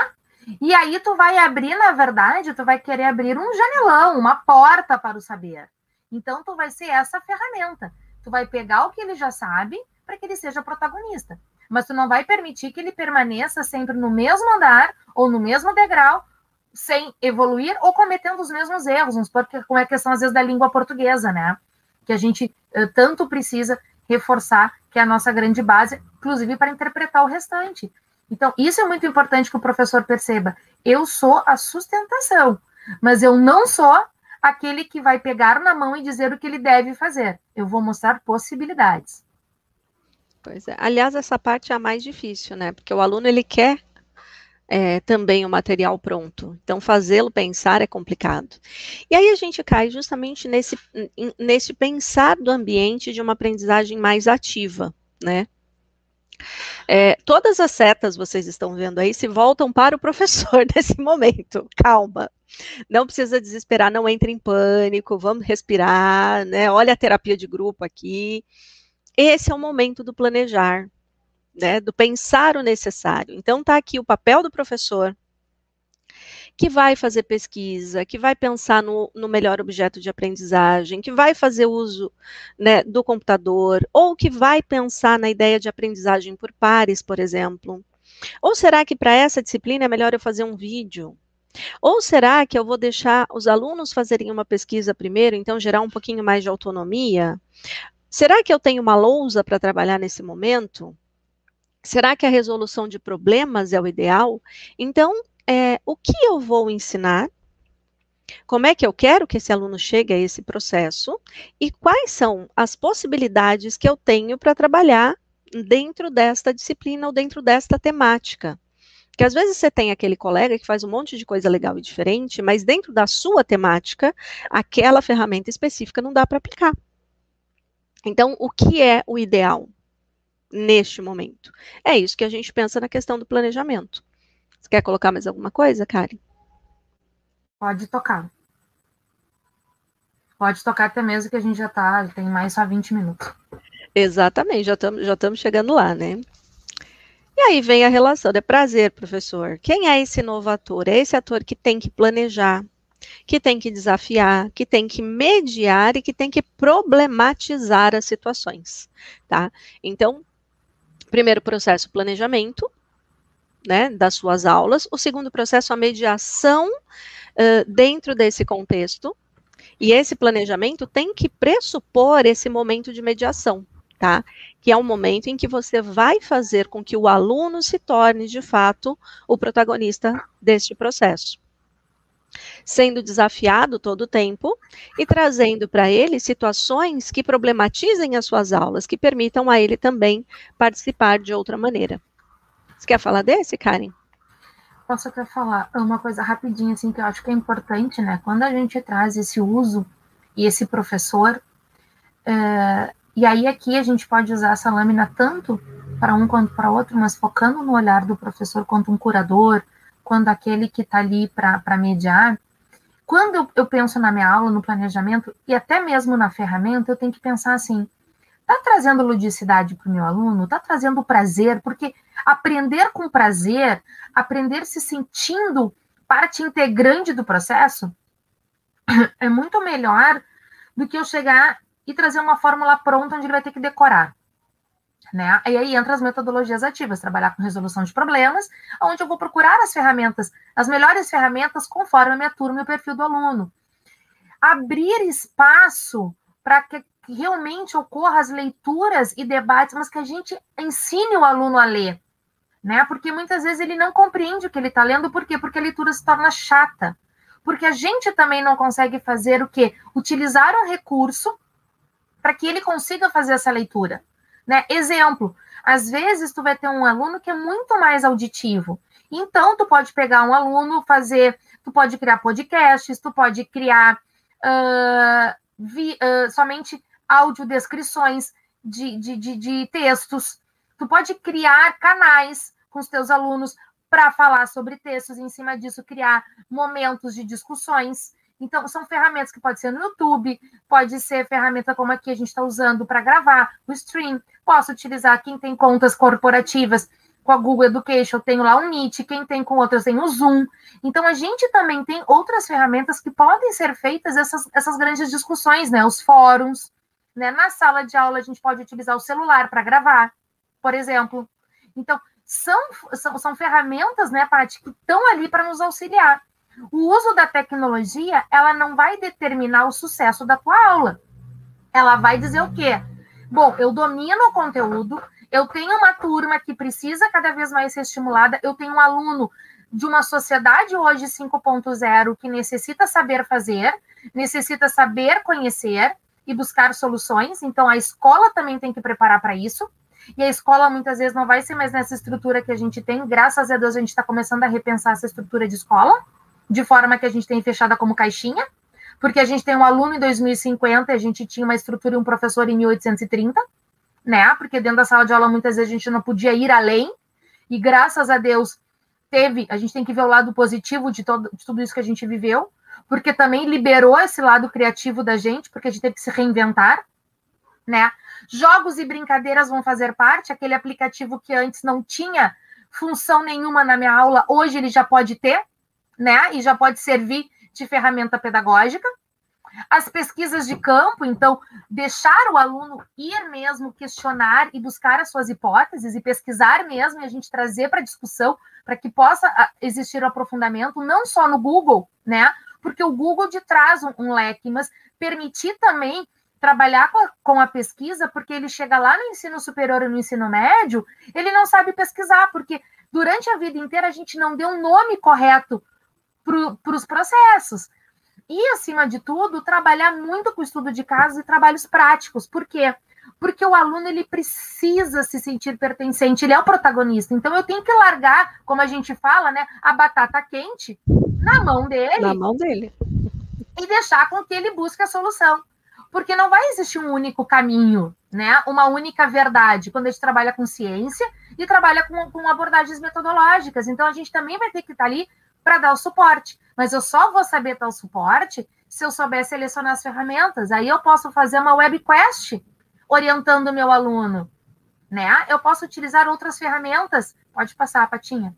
E aí tu vai abrir, na verdade, tu vai querer abrir um janelão, uma porta para o saber. Então tu vai ser essa ferramenta. Tu vai pegar o que ele já sabe para que ele seja protagonista. Mas tu não vai permitir que ele permaneça sempre no mesmo andar ou no mesmo degrau, sem evoluir ou cometendo os mesmos erros, porque como é a questão às vezes da língua portuguesa, né? Que a gente uh, tanto precisa reforçar que é a nossa grande base, inclusive para interpretar o restante. Então, isso é muito importante que o professor perceba. Eu sou a sustentação, mas eu não sou aquele que vai pegar na mão e dizer o que ele deve fazer. Eu vou mostrar possibilidades. Pois é. Aliás, essa parte é a mais difícil, né? Porque o aluno ele quer é, também o material pronto. Então, fazê-lo pensar é complicado. E aí a gente cai justamente nesse, nesse pensar do ambiente de uma aprendizagem mais ativa, né? É, todas as setas, vocês estão vendo aí, se voltam para o professor nesse momento. Calma. Não precisa desesperar, não entre em pânico, vamos respirar, né? Olha a terapia de grupo aqui. Esse é o momento do planejar, né? Do pensar o necessário. Então tá aqui o papel do professor, que vai fazer pesquisa, que vai pensar no, no melhor objeto de aprendizagem, que vai fazer uso né, do computador, ou que vai pensar na ideia de aprendizagem por pares, por exemplo. Ou será que para essa disciplina é melhor eu fazer um vídeo? Ou será que eu vou deixar os alunos fazerem uma pesquisa primeiro, então gerar um pouquinho mais de autonomia? Será que eu tenho uma lousa para trabalhar nesse momento? Será que a resolução de problemas é o ideal? Então, é, o que eu vou ensinar, como é que eu quero que esse aluno chegue a esse processo e quais são as possibilidades que eu tenho para trabalhar dentro desta disciplina ou dentro desta temática. Porque às vezes você tem aquele colega que faz um monte de coisa legal e diferente, mas dentro da sua temática, aquela ferramenta específica não dá para aplicar. Então, o que é o ideal neste momento? É isso que a gente pensa na questão do planejamento. Você quer colocar mais alguma coisa, Karen? Pode tocar. Pode tocar até mesmo que a gente já tá, tem mais só 20 minutos. Exatamente, já estamos já chegando lá, né? E aí vem a relação, é prazer, professor. Quem é esse novo ator? É esse ator que tem que planejar, que tem que desafiar, que tem que mediar e que tem que problematizar as situações, tá? Então, primeiro processo, planejamento, né, das suas aulas. O segundo processo, a mediação uh, dentro desse contexto. E esse planejamento tem que pressupor esse momento de mediação, tá? Que é um momento em que você vai fazer com que o aluno se torne, de fato, o protagonista deste processo. Sendo desafiado todo o tempo e trazendo para ele situações que problematizem as suas aulas, que permitam a ele também participar de outra maneira. Você quer falar desse, Karen? Posso até falar uma coisa rapidinho, assim, que eu acho que é importante, né? Quando a gente traz esse uso e esse professor, é, e aí aqui a gente pode usar essa lâmina tanto para um quanto para outro, mas focando no olhar do professor quanto um curador, quando aquele que está ali para mediar. Quando eu penso na minha aula, no planejamento, e até mesmo na ferramenta, eu tenho que pensar assim, Está trazendo ludicidade para o meu aluno? Está trazendo prazer? Porque aprender com prazer, aprender se sentindo parte integrante do processo, é muito melhor do que eu chegar e trazer uma fórmula pronta onde ele vai ter que decorar. Né? E aí entra as metodologias ativas, trabalhar com resolução de problemas, onde eu vou procurar as ferramentas, as melhores ferramentas conforme a minha turma e o perfil do aluno. Abrir espaço para que que realmente ocorra as leituras e debates, mas que a gente ensine o aluno a ler, né? Porque muitas vezes ele não compreende o que ele está lendo, por quê? Porque a leitura se torna chata. Porque a gente também não consegue fazer o quê? Utilizar um recurso para que ele consiga fazer essa leitura. Né? Exemplo, às vezes tu vai ter um aluno que é muito mais auditivo. Então, tu pode pegar um aluno, fazer, tu pode criar podcasts, tu pode criar uh, vi, uh, somente audiodescrições de, de, de, de textos. Tu pode criar canais com os teus alunos para falar sobre textos e, em cima disso, criar momentos de discussões. Então, são ferramentas que pode ser no YouTube, pode ser ferramenta como a que a gente está usando para gravar, o stream. Posso utilizar quem tem contas corporativas com a Google Education, eu tenho lá o Meet, quem tem com outras tem o Zoom. Então, a gente também tem outras ferramentas que podem ser feitas essas, essas grandes discussões, né? Os fóruns, né? Na sala de aula, a gente pode utilizar o celular para gravar, por exemplo. Então, são, são, são ferramentas, né, Paty, que estão ali para nos auxiliar. O uso da tecnologia, ela não vai determinar o sucesso da tua aula. Ela vai dizer o quê? Bom, eu domino o conteúdo, eu tenho uma turma que precisa cada vez mais ser estimulada, eu tenho um aluno de uma sociedade hoje 5.0 que necessita saber fazer, necessita saber conhecer, e buscar soluções. Então, a escola também tem que preparar para isso. e a escola muitas vezes não vai ser mais nessa estrutura que a gente tem. Graças a Deus a gente está começando a repensar essa estrutura de escola, de forma que a gente tem fechada como caixinha, porque a gente tem um aluno em 2050 e a gente tinha uma estrutura e um professor em 1830, né? Porque dentro da sala de aula muitas vezes a gente não podia ir além, e graças a Deus teve, a gente tem que ver o lado positivo de, todo, de tudo isso que a gente viveu, porque também liberou esse lado criativo da gente, porque a gente teve que se reinventar, né? Jogos e brincadeiras vão fazer parte, aquele aplicativo que antes não tinha função nenhuma na minha aula, hoje ele já pode ter, né? E já pode servir de ferramenta pedagógica. As pesquisas de campo, então, deixar o aluno ir mesmo questionar e buscar as suas hipóteses e pesquisar mesmo e a gente trazer para discussão para que possa ah, existir o um aprofundamento, não só no Google, né? Porque o Google de traz um, um leque, mas permitir também trabalhar com a, com a, pesquisa, porque ele chega lá no ensino superior e no ensino médio, ele não sabe pesquisar, porque durante a vida inteira a gente não deu um nome correto para os processos. E, acima de tudo, trabalhar muito com estudo de casos e trabalhos práticos. Por quê? Porque o aluno ele precisa se sentir pertencente, ele é o protagonista. Então, eu tenho que largar, como a gente fala, né, a batata quente na mão dele. Na mão dele. E deixar com que ele busque a solução. Porque não vai existir um único caminho, né? Uma única verdade. Quando a gente trabalha com ciência e trabalha com, com abordagens metodológicas. Então, a gente também vai ter que estar ali para dar o suporte. Mas eu só vou saber dar o suporte se eu souber selecionar as ferramentas. Aí eu posso fazer uma web quest orientando o meu aluno. Né? Eu posso utilizar outras ferramentas. Pode passar, Patinha.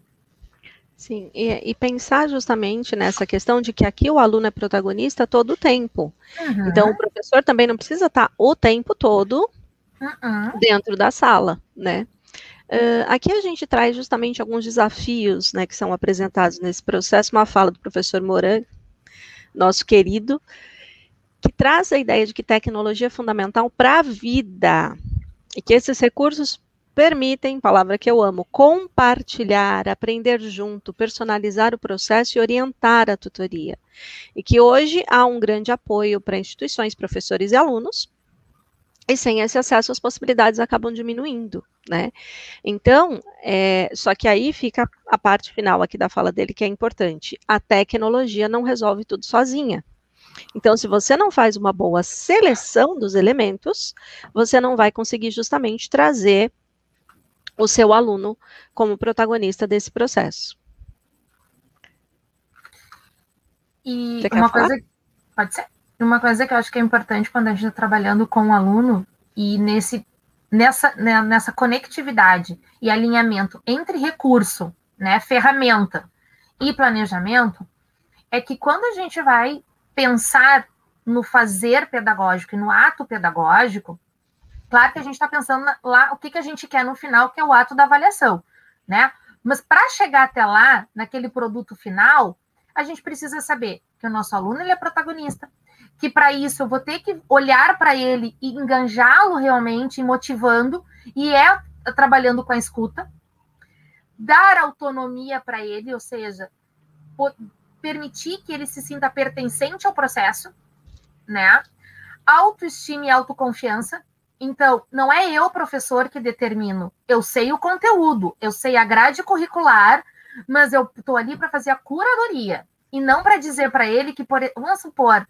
Sim, e, e, pensar justamente nessa questão de que aqui o aluno é protagonista todo o tempo. Uhum. Então, o professor também não precisa estar o tempo todo uhum. dentro da sala, né? Uh, aqui a gente traz justamente alguns desafios né, que são apresentados nesse processo, uma fala do professor Moran, nosso querido, que traz a ideia de que tecnologia é fundamental para a vida e que esses recursos permitem, palavra que eu amo, compartilhar, aprender junto, personalizar o processo e orientar a tutoria. E que hoje há um grande apoio para instituições, professores e alunos, e sem esse acesso as possibilidades acabam diminuindo né? Então, é, só que aí fica a parte final aqui da fala dele que é importante. A tecnologia não resolve tudo sozinha. Então, se você não faz uma boa seleção dos elementos, você não vai conseguir justamente trazer o seu aluno como protagonista desse processo. E uma coisa, pode ser. Uma coisa que eu acho que é importante quando a gente está trabalhando com o aluno e nesse nessa, né, nessa conectividade e alinhamento entre recurso, né, ferramenta e planejamento, é que quando a gente vai pensar no fazer pedagógico e no ato pedagógico, claro que a gente está pensando lá o que, que a gente quer no final, que é o ato da avaliação, né? Mas para chegar até lá, naquele produto final, a gente precisa saber que o nosso aluno ele é protagonista, que para isso eu vou ter que olhar para ele e enganjá-lo realmente, motivando, e é trabalhando com a escuta, dar autonomia para ele, ou seja, permitir que ele se sinta pertencente ao processo, né? Autoestima e autoconfiança. Então, não é eu, professor, que determino. Eu sei o conteúdo, eu sei a grade curricular, mas eu estou ali para fazer a curadoria e não para dizer para ele que, por, vamos supor,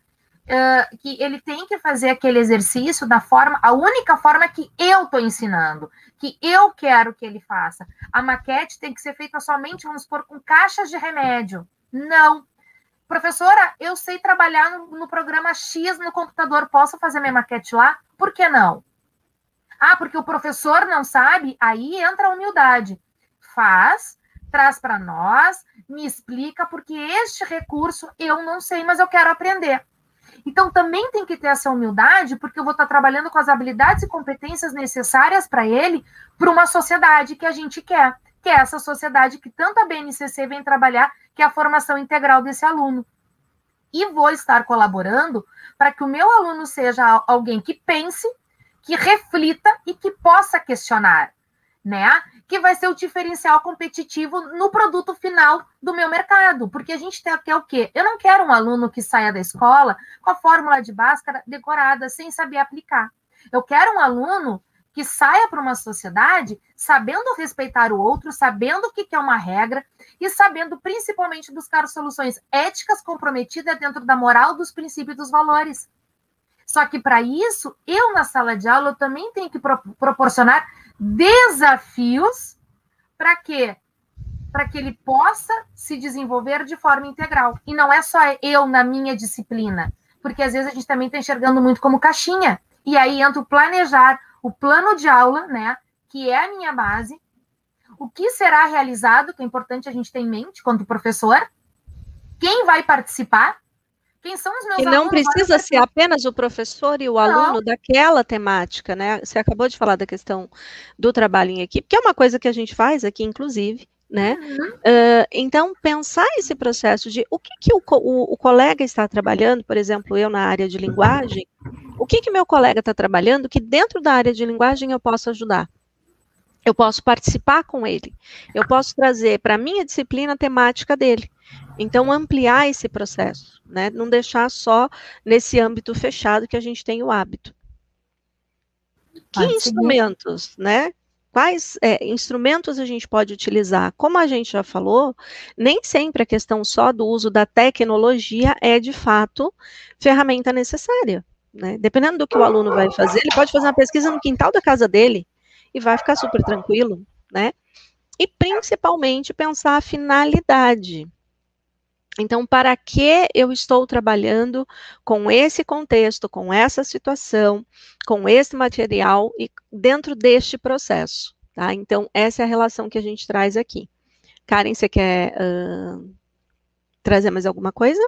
uh, que ele tem que fazer aquele exercício da forma, a única forma que eu estou ensinando, que eu quero que ele faça. A maquete tem que ser feita somente, vamos supor, com caixas de remédio. Não. Professora, eu sei trabalhar no, no programa X no computador, posso fazer minha maquete lá? Por que não? Ah, porque o professor não sabe? Aí entra a humildade. Faz, traz para nós, me explica, porque este recurso eu não sei, mas eu quero aprender. Então, também tem que ter essa humildade, porque eu vou estar trabalhando com as habilidades e competências necessárias para ele, para uma sociedade que a gente quer, que é essa sociedade que tanto a BNCC vem trabalhar, que é a formação integral desse aluno. E vou estar colaborando para que o meu aluno seja alguém que pense, que reflita e que possa questionar, né? que vai ser o diferencial competitivo no produto final do meu mercado. Porque a gente quer o quê? Eu não quero um aluno que saia da escola com a fórmula de Bhaskara decorada, sem saber aplicar. Eu quero um aluno que saia para uma sociedade sabendo respeitar o outro, sabendo o que é uma regra e sabendo principalmente buscar soluções éticas comprometidas dentro da moral, dos princípios e dos valores. Só que para isso, eu na sala de aula eu também tenho que pro proporcionar desafios para quê? Para que ele possa se desenvolver de forma integral. E não é só eu na minha disciplina, porque às vezes a gente também está enxergando muito como caixinha. E aí entra o planejar, o plano de aula, né, que é a minha base, o que será realizado, que é importante a gente ter em mente quando professor, quem vai participar, quem são os meus e não precisa ser apenas o professor e o não. aluno daquela temática, né? Você acabou de falar da questão do trabalho em equipe, que é uma coisa que a gente faz aqui, inclusive, né? Uhum. Uh, então, pensar esse processo de o que, que o, o, o, colega está trabalhando, por exemplo, eu na área de linguagem, o que que meu colega está trabalhando que dentro da área de linguagem eu posso ajudar? Eu posso participar com ele, eu posso trazer para a minha disciplina a temática dele. Então, ampliar esse processo, né? Não deixar só nesse âmbito fechado que a gente tem o hábito. Que instrumentos, né? quais é, instrumentos a gente pode utilizar. Como a gente já falou, nem sempre a questão só do uso da tecnologia é de fato ferramenta necessária. Né? Dependendo do que o aluno vai fazer, ele pode fazer uma pesquisa no quintal da casa dele e vai ficar super tranquilo, né? E principalmente pensar a finalidade. Então, para que eu estou trabalhando com esse contexto, com essa situação, com esse material e dentro deste processo, tá? Então, essa é a relação que a gente traz aqui. Karen, você quer uh, trazer mais alguma coisa?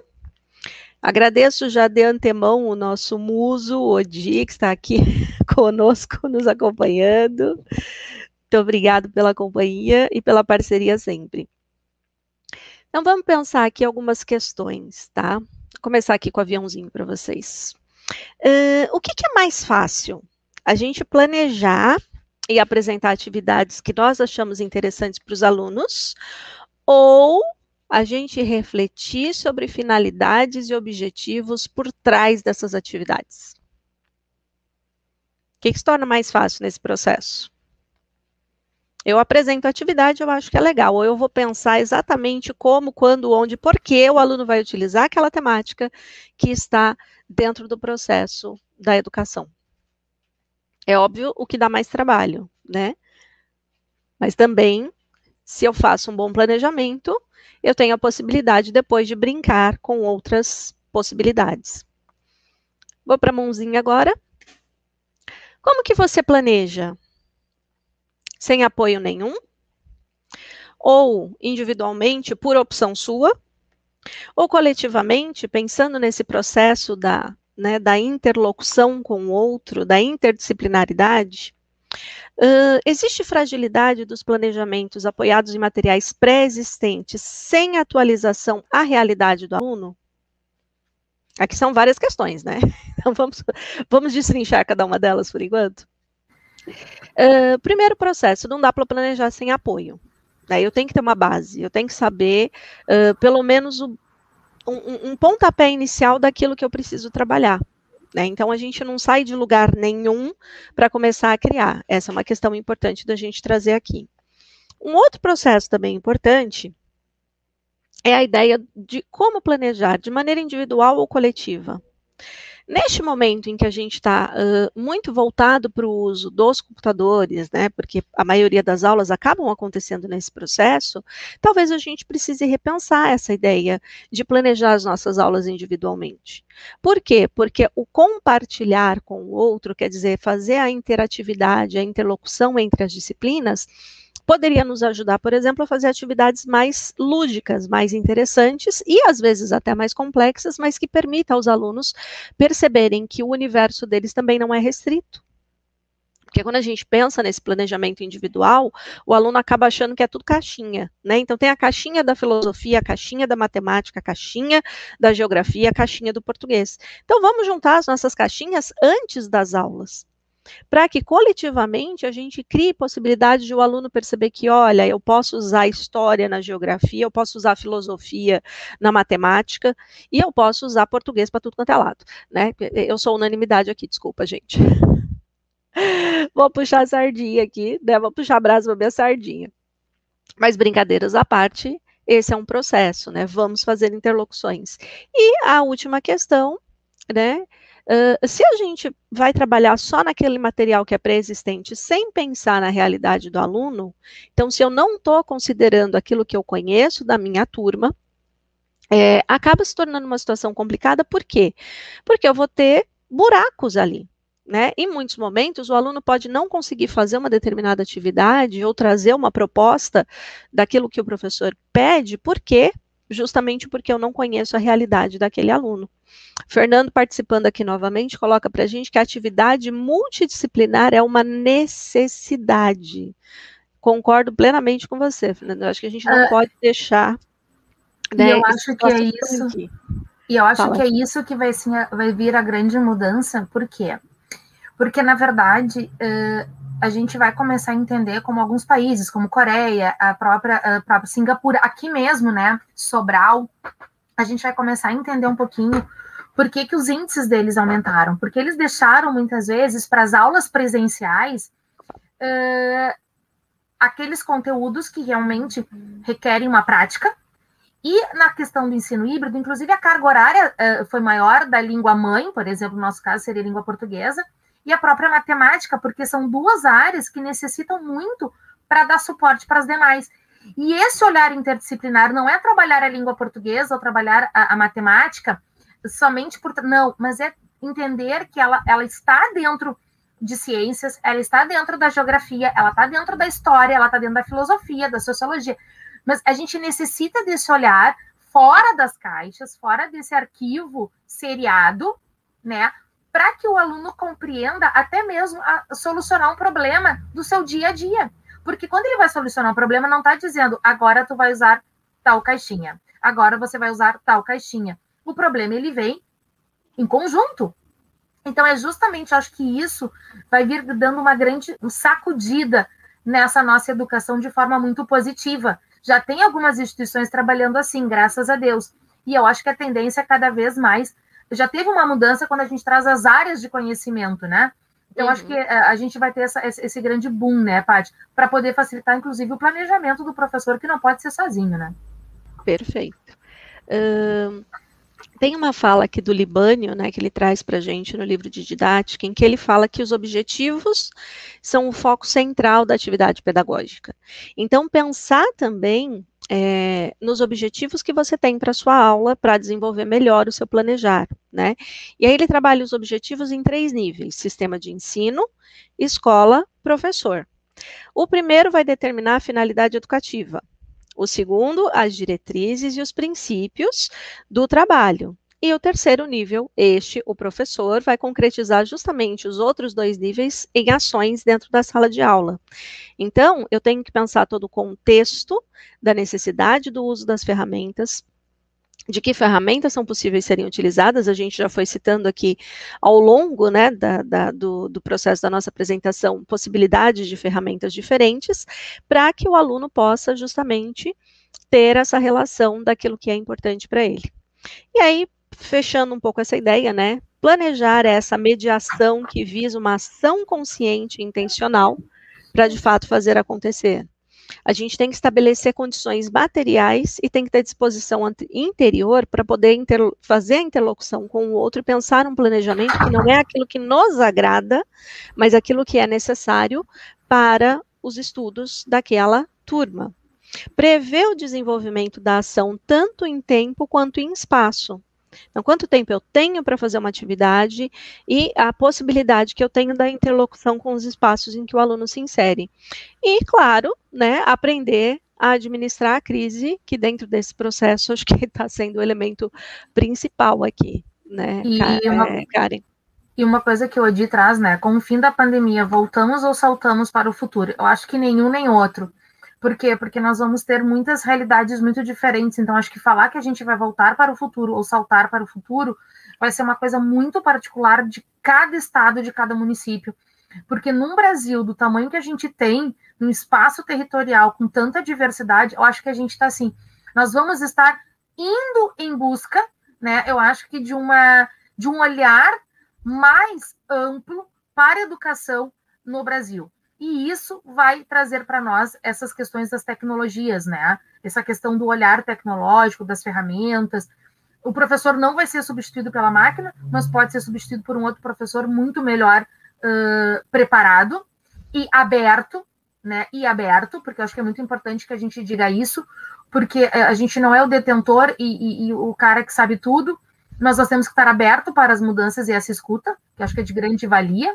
Agradeço já de antemão o nosso muso, Odi, que está aqui conosco, nos acompanhando. Muito obrigado pela companhia e pela parceria sempre. Então, vamos pensar aqui algumas questões, tá? Vou começar aqui com o aviãozinho para vocês. Uh, o que, que é mais fácil? A gente planejar e apresentar atividades que nós achamos interessantes para os alunos, ou a gente refletir sobre finalidades e objetivos por trás dessas atividades. O que, que se torna mais fácil nesse processo? Eu apresento a atividade, eu acho que é legal, ou eu vou pensar exatamente como, quando, onde, por que o aluno vai utilizar aquela temática que está dentro do processo da educação. É óbvio o que dá mais trabalho, né? Mas também, se eu faço um bom planejamento, eu tenho a possibilidade depois de brincar com outras possibilidades. Vou para a mãozinha agora. Como que você planeja? Sem apoio nenhum? Ou individualmente, por opção sua? Ou coletivamente, pensando nesse processo da, né, da interlocução com o outro, da interdisciplinaridade? Uh, existe fragilidade dos planejamentos apoiados em materiais pré-existentes sem atualização à realidade do aluno? Aqui são várias questões, né? Então vamos, vamos destrinchar cada uma delas por enquanto. Uh, primeiro processo, não dá para planejar sem apoio. Né? Eu tenho que ter uma base, eu tenho que saber uh, pelo menos o, um, um pontapé inicial daquilo que eu preciso trabalhar. Né? Então, a gente não sai de lugar nenhum para começar a criar. Essa é uma questão importante da gente trazer aqui. Um outro processo também importante é a ideia de como planejar de maneira individual ou coletiva. Neste momento em que a gente está uh, muito voltado para o uso dos computadores, né, porque a maioria das aulas acabam acontecendo nesse processo, talvez a gente precise repensar essa ideia de planejar as nossas aulas individualmente. Por quê? Porque o compartilhar com o outro, quer dizer, fazer a interatividade, a interlocução entre as disciplinas, poderia nos ajudar, por exemplo, a fazer atividades mais lúdicas, mais interessantes e às vezes até mais complexas, mas que permita aos alunos perceberem que o universo deles também não é restrito. Porque quando a gente pensa nesse planejamento individual, o aluno acaba achando que é tudo caixinha, né? Então tem a caixinha da filosofia, a caixinha da matemática, a caixinha da geografia, a caixinha do português. Então vamos juntar as nossas caixinhas antes das aulas para que coletivamente a gente crie possibilidade de o aluno perceber que, olha, eu posso usar história na geografia, eu posso usar filosofia na matemática e eu posso usar português para tudo quanto é lado, né? Eu sou unanimidade aqui, desculpa, gente. Vou puxar a sardinha aqui, né? Vou puxar a brasa para minha sardinha. Mas brincadeiras à parte, esse é um processo, né? Vamos fazer interlocuções. E a última questão, né? Uh, se a gente vai trabalhar só naquele material que é pré-existente, sem pensar na realidade do aluno, então, se eu não estou considerando aquilo que eu conheço da minha turma, é, acaba se tornando uma situação complicada, por quê? Porque eu vou ter buracos ali. Né? Em muitos momentos, o aluno pode não conseguir fazer uma determinada atividade ou trazer uma proposta daquilo que o professor pede, por quê? Justamente porque eu não conheço a realidade daquele aluno. Fernando, participando aqui novamente, coloca para a gente que a atividade multidisciplinar é uma necessidade. Concordo plenamente com você, Fernando. Eu acho que a gente não uh, pode deixar. Né, eu acho que é isso. Aqui. E eu acho Fala. que é isso que vai, vai vir a grande mudança, por quê? Porque, na verdade, uh, a gente vai começar a entender como alguns países, como Coreia, a própria, a própria Singapura, aqui mesmo, né, Sobral, a gente vai começar a entender um pouquinho por que, que os índices deles aumentaram. Porque eles deixaram, muitas vezes, para as aulas presenciais, uh, aqueles conteúdos que realmente requerem uma prática. E na questão do ensino híbrido, inclusive a carga horária uh, foi maior da língua mãe, por exemplo, no nosso caso seria língua portuguesa, e a própria matemática, porque são duas áreas que necessitam muito para dar suporte para as demais. E esse olhar interdisciplinar não é trabalhar a língua portuguesa ou trabalhar a, a matemática somente por. Não, mas é entender que ela, ela está dentro de ciências, ela está dentro da geografia, ela está dentro da história, ela está dentro da filosofia, da sociologia. Mas a gente necessita desse olhar fora das caixas, fora desse arquivo seriado, né? Para que o aluno compreenda até mesmo solucionar um problema do seu dia a dia. Porque quando ele vai solucionar um problema, não está dizendo agora tu vai usar tal caixinha, agora você vai usar tal caixinha. O problema ele vem em conjunto. Então é justamente, acho que isso vai vir dando uma grande sacudida nessa nossa educação de forma muito positiva. Já tem algumas instituições trabalhando assim, graças a Deus. E eu acho que a tendência é cada vez mais. Já teve uma mudança quando a gente traz as áreas de conhecimento, né? Então, uhum. acho que eh, a gente vai ter essa, esse grande boom, né, Paty? Para poder facilitar, inclusive, o planejamento do professor, que não pode ser sozinho, né? Perfeito. Uh, tem uma fala aqui do Libânio, né, que ele traz para a gente no livro de didática, em que ele fala que os objetivos são o foco central da atividade pedagógica. Então, pensar também é, nos objetivos que você tem para sua aula para desenvolver melhor o seu planejar, né? E aí ele trabalha os objetivos em três níveis: sistema de ensino, escola, professor. O primeiro vai determinar a finalidade educativa. O segundo, as diretrizes e os princípios do trabalho. E o terceiro nível, este, o professor, vai concretizar justamente os outros dois níveis em ações dentro da sala de aula. Então, eu tenho que pensar todo o contexto da necessidade do uso das ferramentas, de que ferramentas são possíveis serem utilizadas, a gente já foi citando aqui ao longo né, da, da, do, do, processo da nossa apresentação possibilidades de ferramentas diferentes, para que o aluno possa justamente ter essa relação daquilo que é importante para ele. E aí, fechando um pouco essa ideia, né? Planejar essa mediação que visa uma ação consciente e intencional para de fato fazer acontecer. A gente tem que estabelecer condições materiais e tem que ter disposição interior para poder fazer a interlocução com o outro e pensar um planejamento que não é aquilo que nos agrada, mas aquilo que é necessário para os estudos daquela turma. Prever o desenvolvimento da ação tanto em tempo quanto em espaço. Então, quanto tempo eu tenho para fazer uma atividade e a possibilidade que eu tenho da interlocução com os espaços em que o aluno se insere. E, claro, né, aprender a administrar a crise, que dentro desse processo acho que está sendo o elemento principal aqui, né, e uma, é, Karen? E uma coisa que o Odi traz, né, com o fim da pandemia, voltamos ou saltamos para o futuro? Eu acho que nenhum nem outro. Por quê? Porque nós vamos ter muitas realidades muito diferentes. Então, acho que falar que a gente vai voltar para o futuro ou saltar para o futuro vai ser uma coisa muito particular de cada estado, de cada município. Porque num Brasil do tamanho que a gente tem, num espaço territorial com tanta diversidade, eu acho que a gente está assim. Nós vamos estar indo em busca, né? Eu acho que de uma de um olhar mais amplo para a educação no Brasil. E isso vai trazer para nós essas questões das tecnologias, né? Essa questão do olhar tecnológico, das ferramentas. O professor não vai ser substituído pela máquina, mas pode ser substituído por um outro professor muito melhor uh, preparado e aberto, né? E aberto, porque eu acho que é muito importante que a gente diga isso, porque eh, a gente não é o detentor e, e, e o cara que sabe tudo, mas nós temos que estar aberto para as mudanças e essa escuta, que acho que é de grande valia,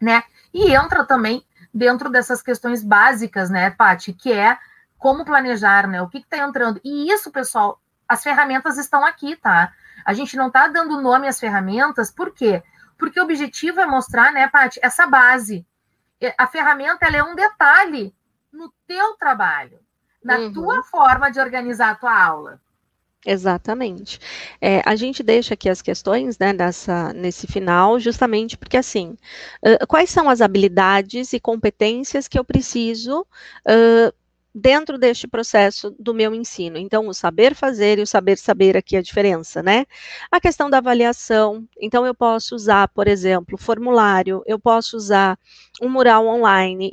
né? E entra também dentro dessas questões básicas, né, Paty, que é como planejar, né? O que está entrando. E isso, pessoal, as ferramentas estão aqui, tá? A gente não está dando nome às ferramentas, por quê? Porque o objetivo é mostrar, né, Paty, essa base. A ferramenta ela é um detalhe no teu trabalho, na uhum. tua forma de organizar a tua aula. Exatamente. É, a gente deixa aqui as questões, né, dessa, nesse final, justamente porque, assim, uh, quais são as habilidades e competências que eu preciso uh, dentro deste processo do meu ensino? Então, o saber fazer e o saber saber aqui a diferença, né? A questão da avaliação, então eu posso usar, por exemplo, formulário, eu posso usar um mural online,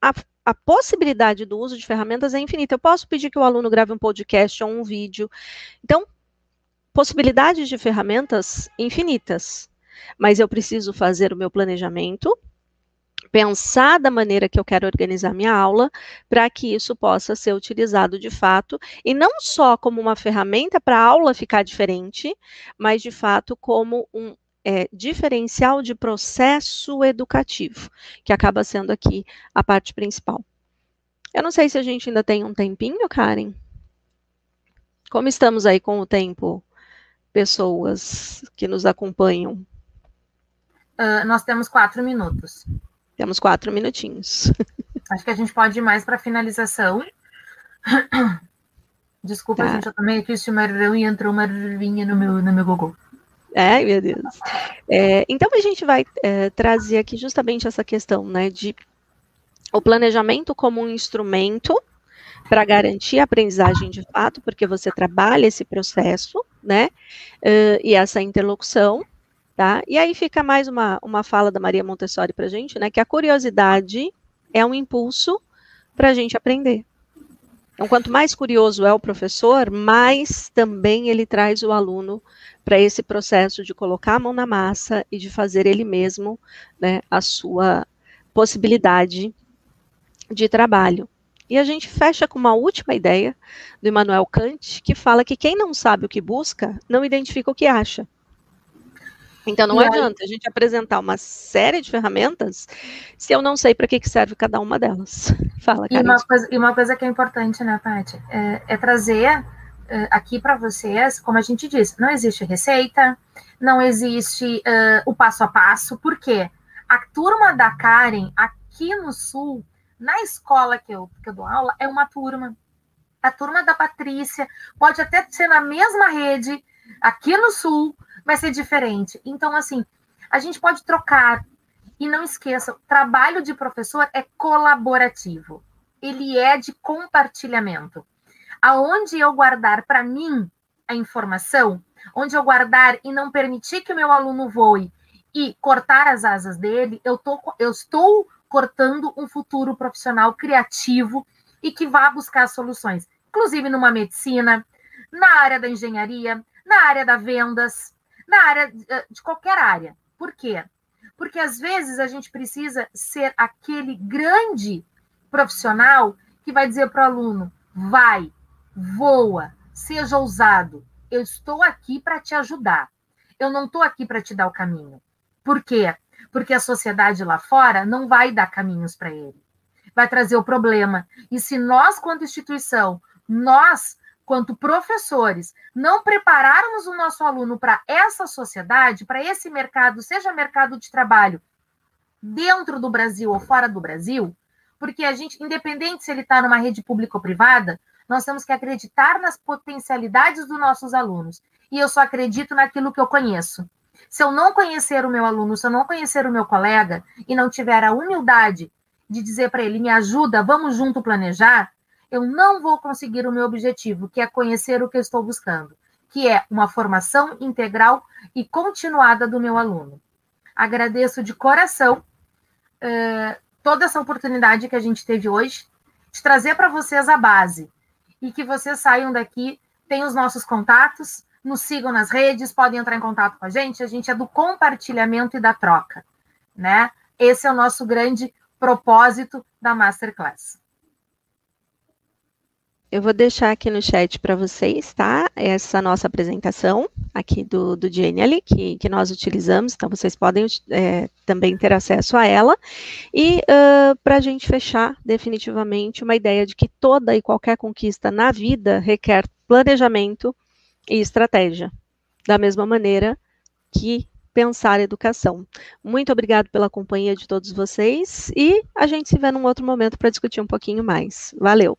a, a possibilidade do uso de ferramentas é infinita. Eu posso pedir que o aluno grave um podcast ou um vídeo. Então, possibilidades de ferramentas infinitas. Mas eu preciso fazer o meu planejamento, pensar da maneira que eu quero organizar minha aula, para que isso possa ser utilizado de fato, e não só como uma ferramenta para a aula ficar diferente, mas de fato como um é, diferencial de processo educativo, que acaba sendo aqui a parte principal. Eu não sei se a gente ainda tem um tempinho, Karen. Como estamos aí com o tempo, pessoas que nos acompanham? Uh, nós temos quatro minutos. Temos quatro minutinhos. Acho que a gente pode ir mais para a finalização. Desculpa, tá. gente, eu também aqui o chimarrão e entrou uma ervinha no meu, no meu Google. Ai, meu Deus. É, então a gente vai é, trazer aqui justamente essa questão, né, de o planejamento como um instrumento para garantir a aprendizagem de fato, porque você trabalha esse processo, né, uh, e essa interlocução, tá? E aí fica mais uma, uma fala da Maria Montessori para a gente, né, que a curiosidade é um impulso para a gente aprender. Então, quanto mais curioso é o professor, mais também ele traz o aluno para esse processo de colocar a mão na massa e de fazer ele mesmo né, a sua possibilidade de trabalho. E a gente fecha com uma última ideia do Immanuel Kant, que fala que quem não sabe o que busca, não identifica o que acha. Então não e adianta aí... a gente apresentar uma série de ferramentas se eu não sei para que, que serve cada uma delas. Fala, E uma, coisa, e uma coisa que é importante, né, Paty, é, é trazer é, aqui para vocês, como a gente disse, não existe receita, não existe uh, o passo a passo, por quê? A turma da Karen, aqui no Sul, na escola que eu, que eu dou aula, é uma turma. A turma da Patrícia pode até ser na mesma rede, aqui no Sul, vai ser diferente. Então, assim, a gente pode trocar. E não esqueça, trabalho de professor é colaborativo. Ele é de compartilhamento. Aonde eu guardar para mim a informação, onde eu guardar e não permitir que o meu aluno voe e cortar as asas dele, eu, tô, eu estou cortando um futuro profissional criativo e que vá buscar soluções, inclusive numa medicina, na área da engenharia, na área da vendas, na área eh, de qualquer área. Por quê? Porque às vezes a gente precisa ser aquele grande profissional que vai dizer para o aluno: vai, voa, seja ousado. Eu estou aqui para te ajudar. Eu não estou aqui para te dar o caminho. Por quê? porque a sociedade lá fora não vai dar caminhos para ele. Vai trazer o problema. E se nós, quanto instituição, nós, quanto professores, não prepararmos o nosso aluno para essa sociedade, para esse mercado, seja mercado de trabalho dentro do Brasil ou fora do Brasil, porque a gente, independente se ele está numa rede pública ou privada, nós temos que acreditar nas potencialidades dos nossos alunos. E eu só acredito naquilo que eu conheço. Se eu não conhecer o meu aluno, se eu não conhecer o meu colega e não tiver a humildade de dizer para ele, me ajuda, vamos junto planejar, eu não vou conseguir o meu objetivo, que é conhecer o que eu estou buscando, que é uma formação integral e continuada do meu aluno. Agradeço de coração uh, toda essa oportunidade que a gente teve hoje de trazer para vocês a base e que vocês saiam daqui, tenham os nossos contatos, nos sigam nas redes, podem entrar em contato com a gente. A gente é do compartilhamento e da troca, né? Esse é o nosso grande propósito da Masterclass. Eu vou deixar aqui no chat para vocês, tá? Essa nossa apresentação aqui do, do Genially, que, que nós utilizamos, então vocês podem é, também ter acesso a ela. E uh, para a gente fechar definitivamente uma ideia de que toda e qualquer conquista na vida requer planejamento e estratégia. Da mesma maneira que pensar educação. Muito obrigado pela companhia de todos vocês e a gente se vê num outro momento para discutir um pouquinho mais. Valeu!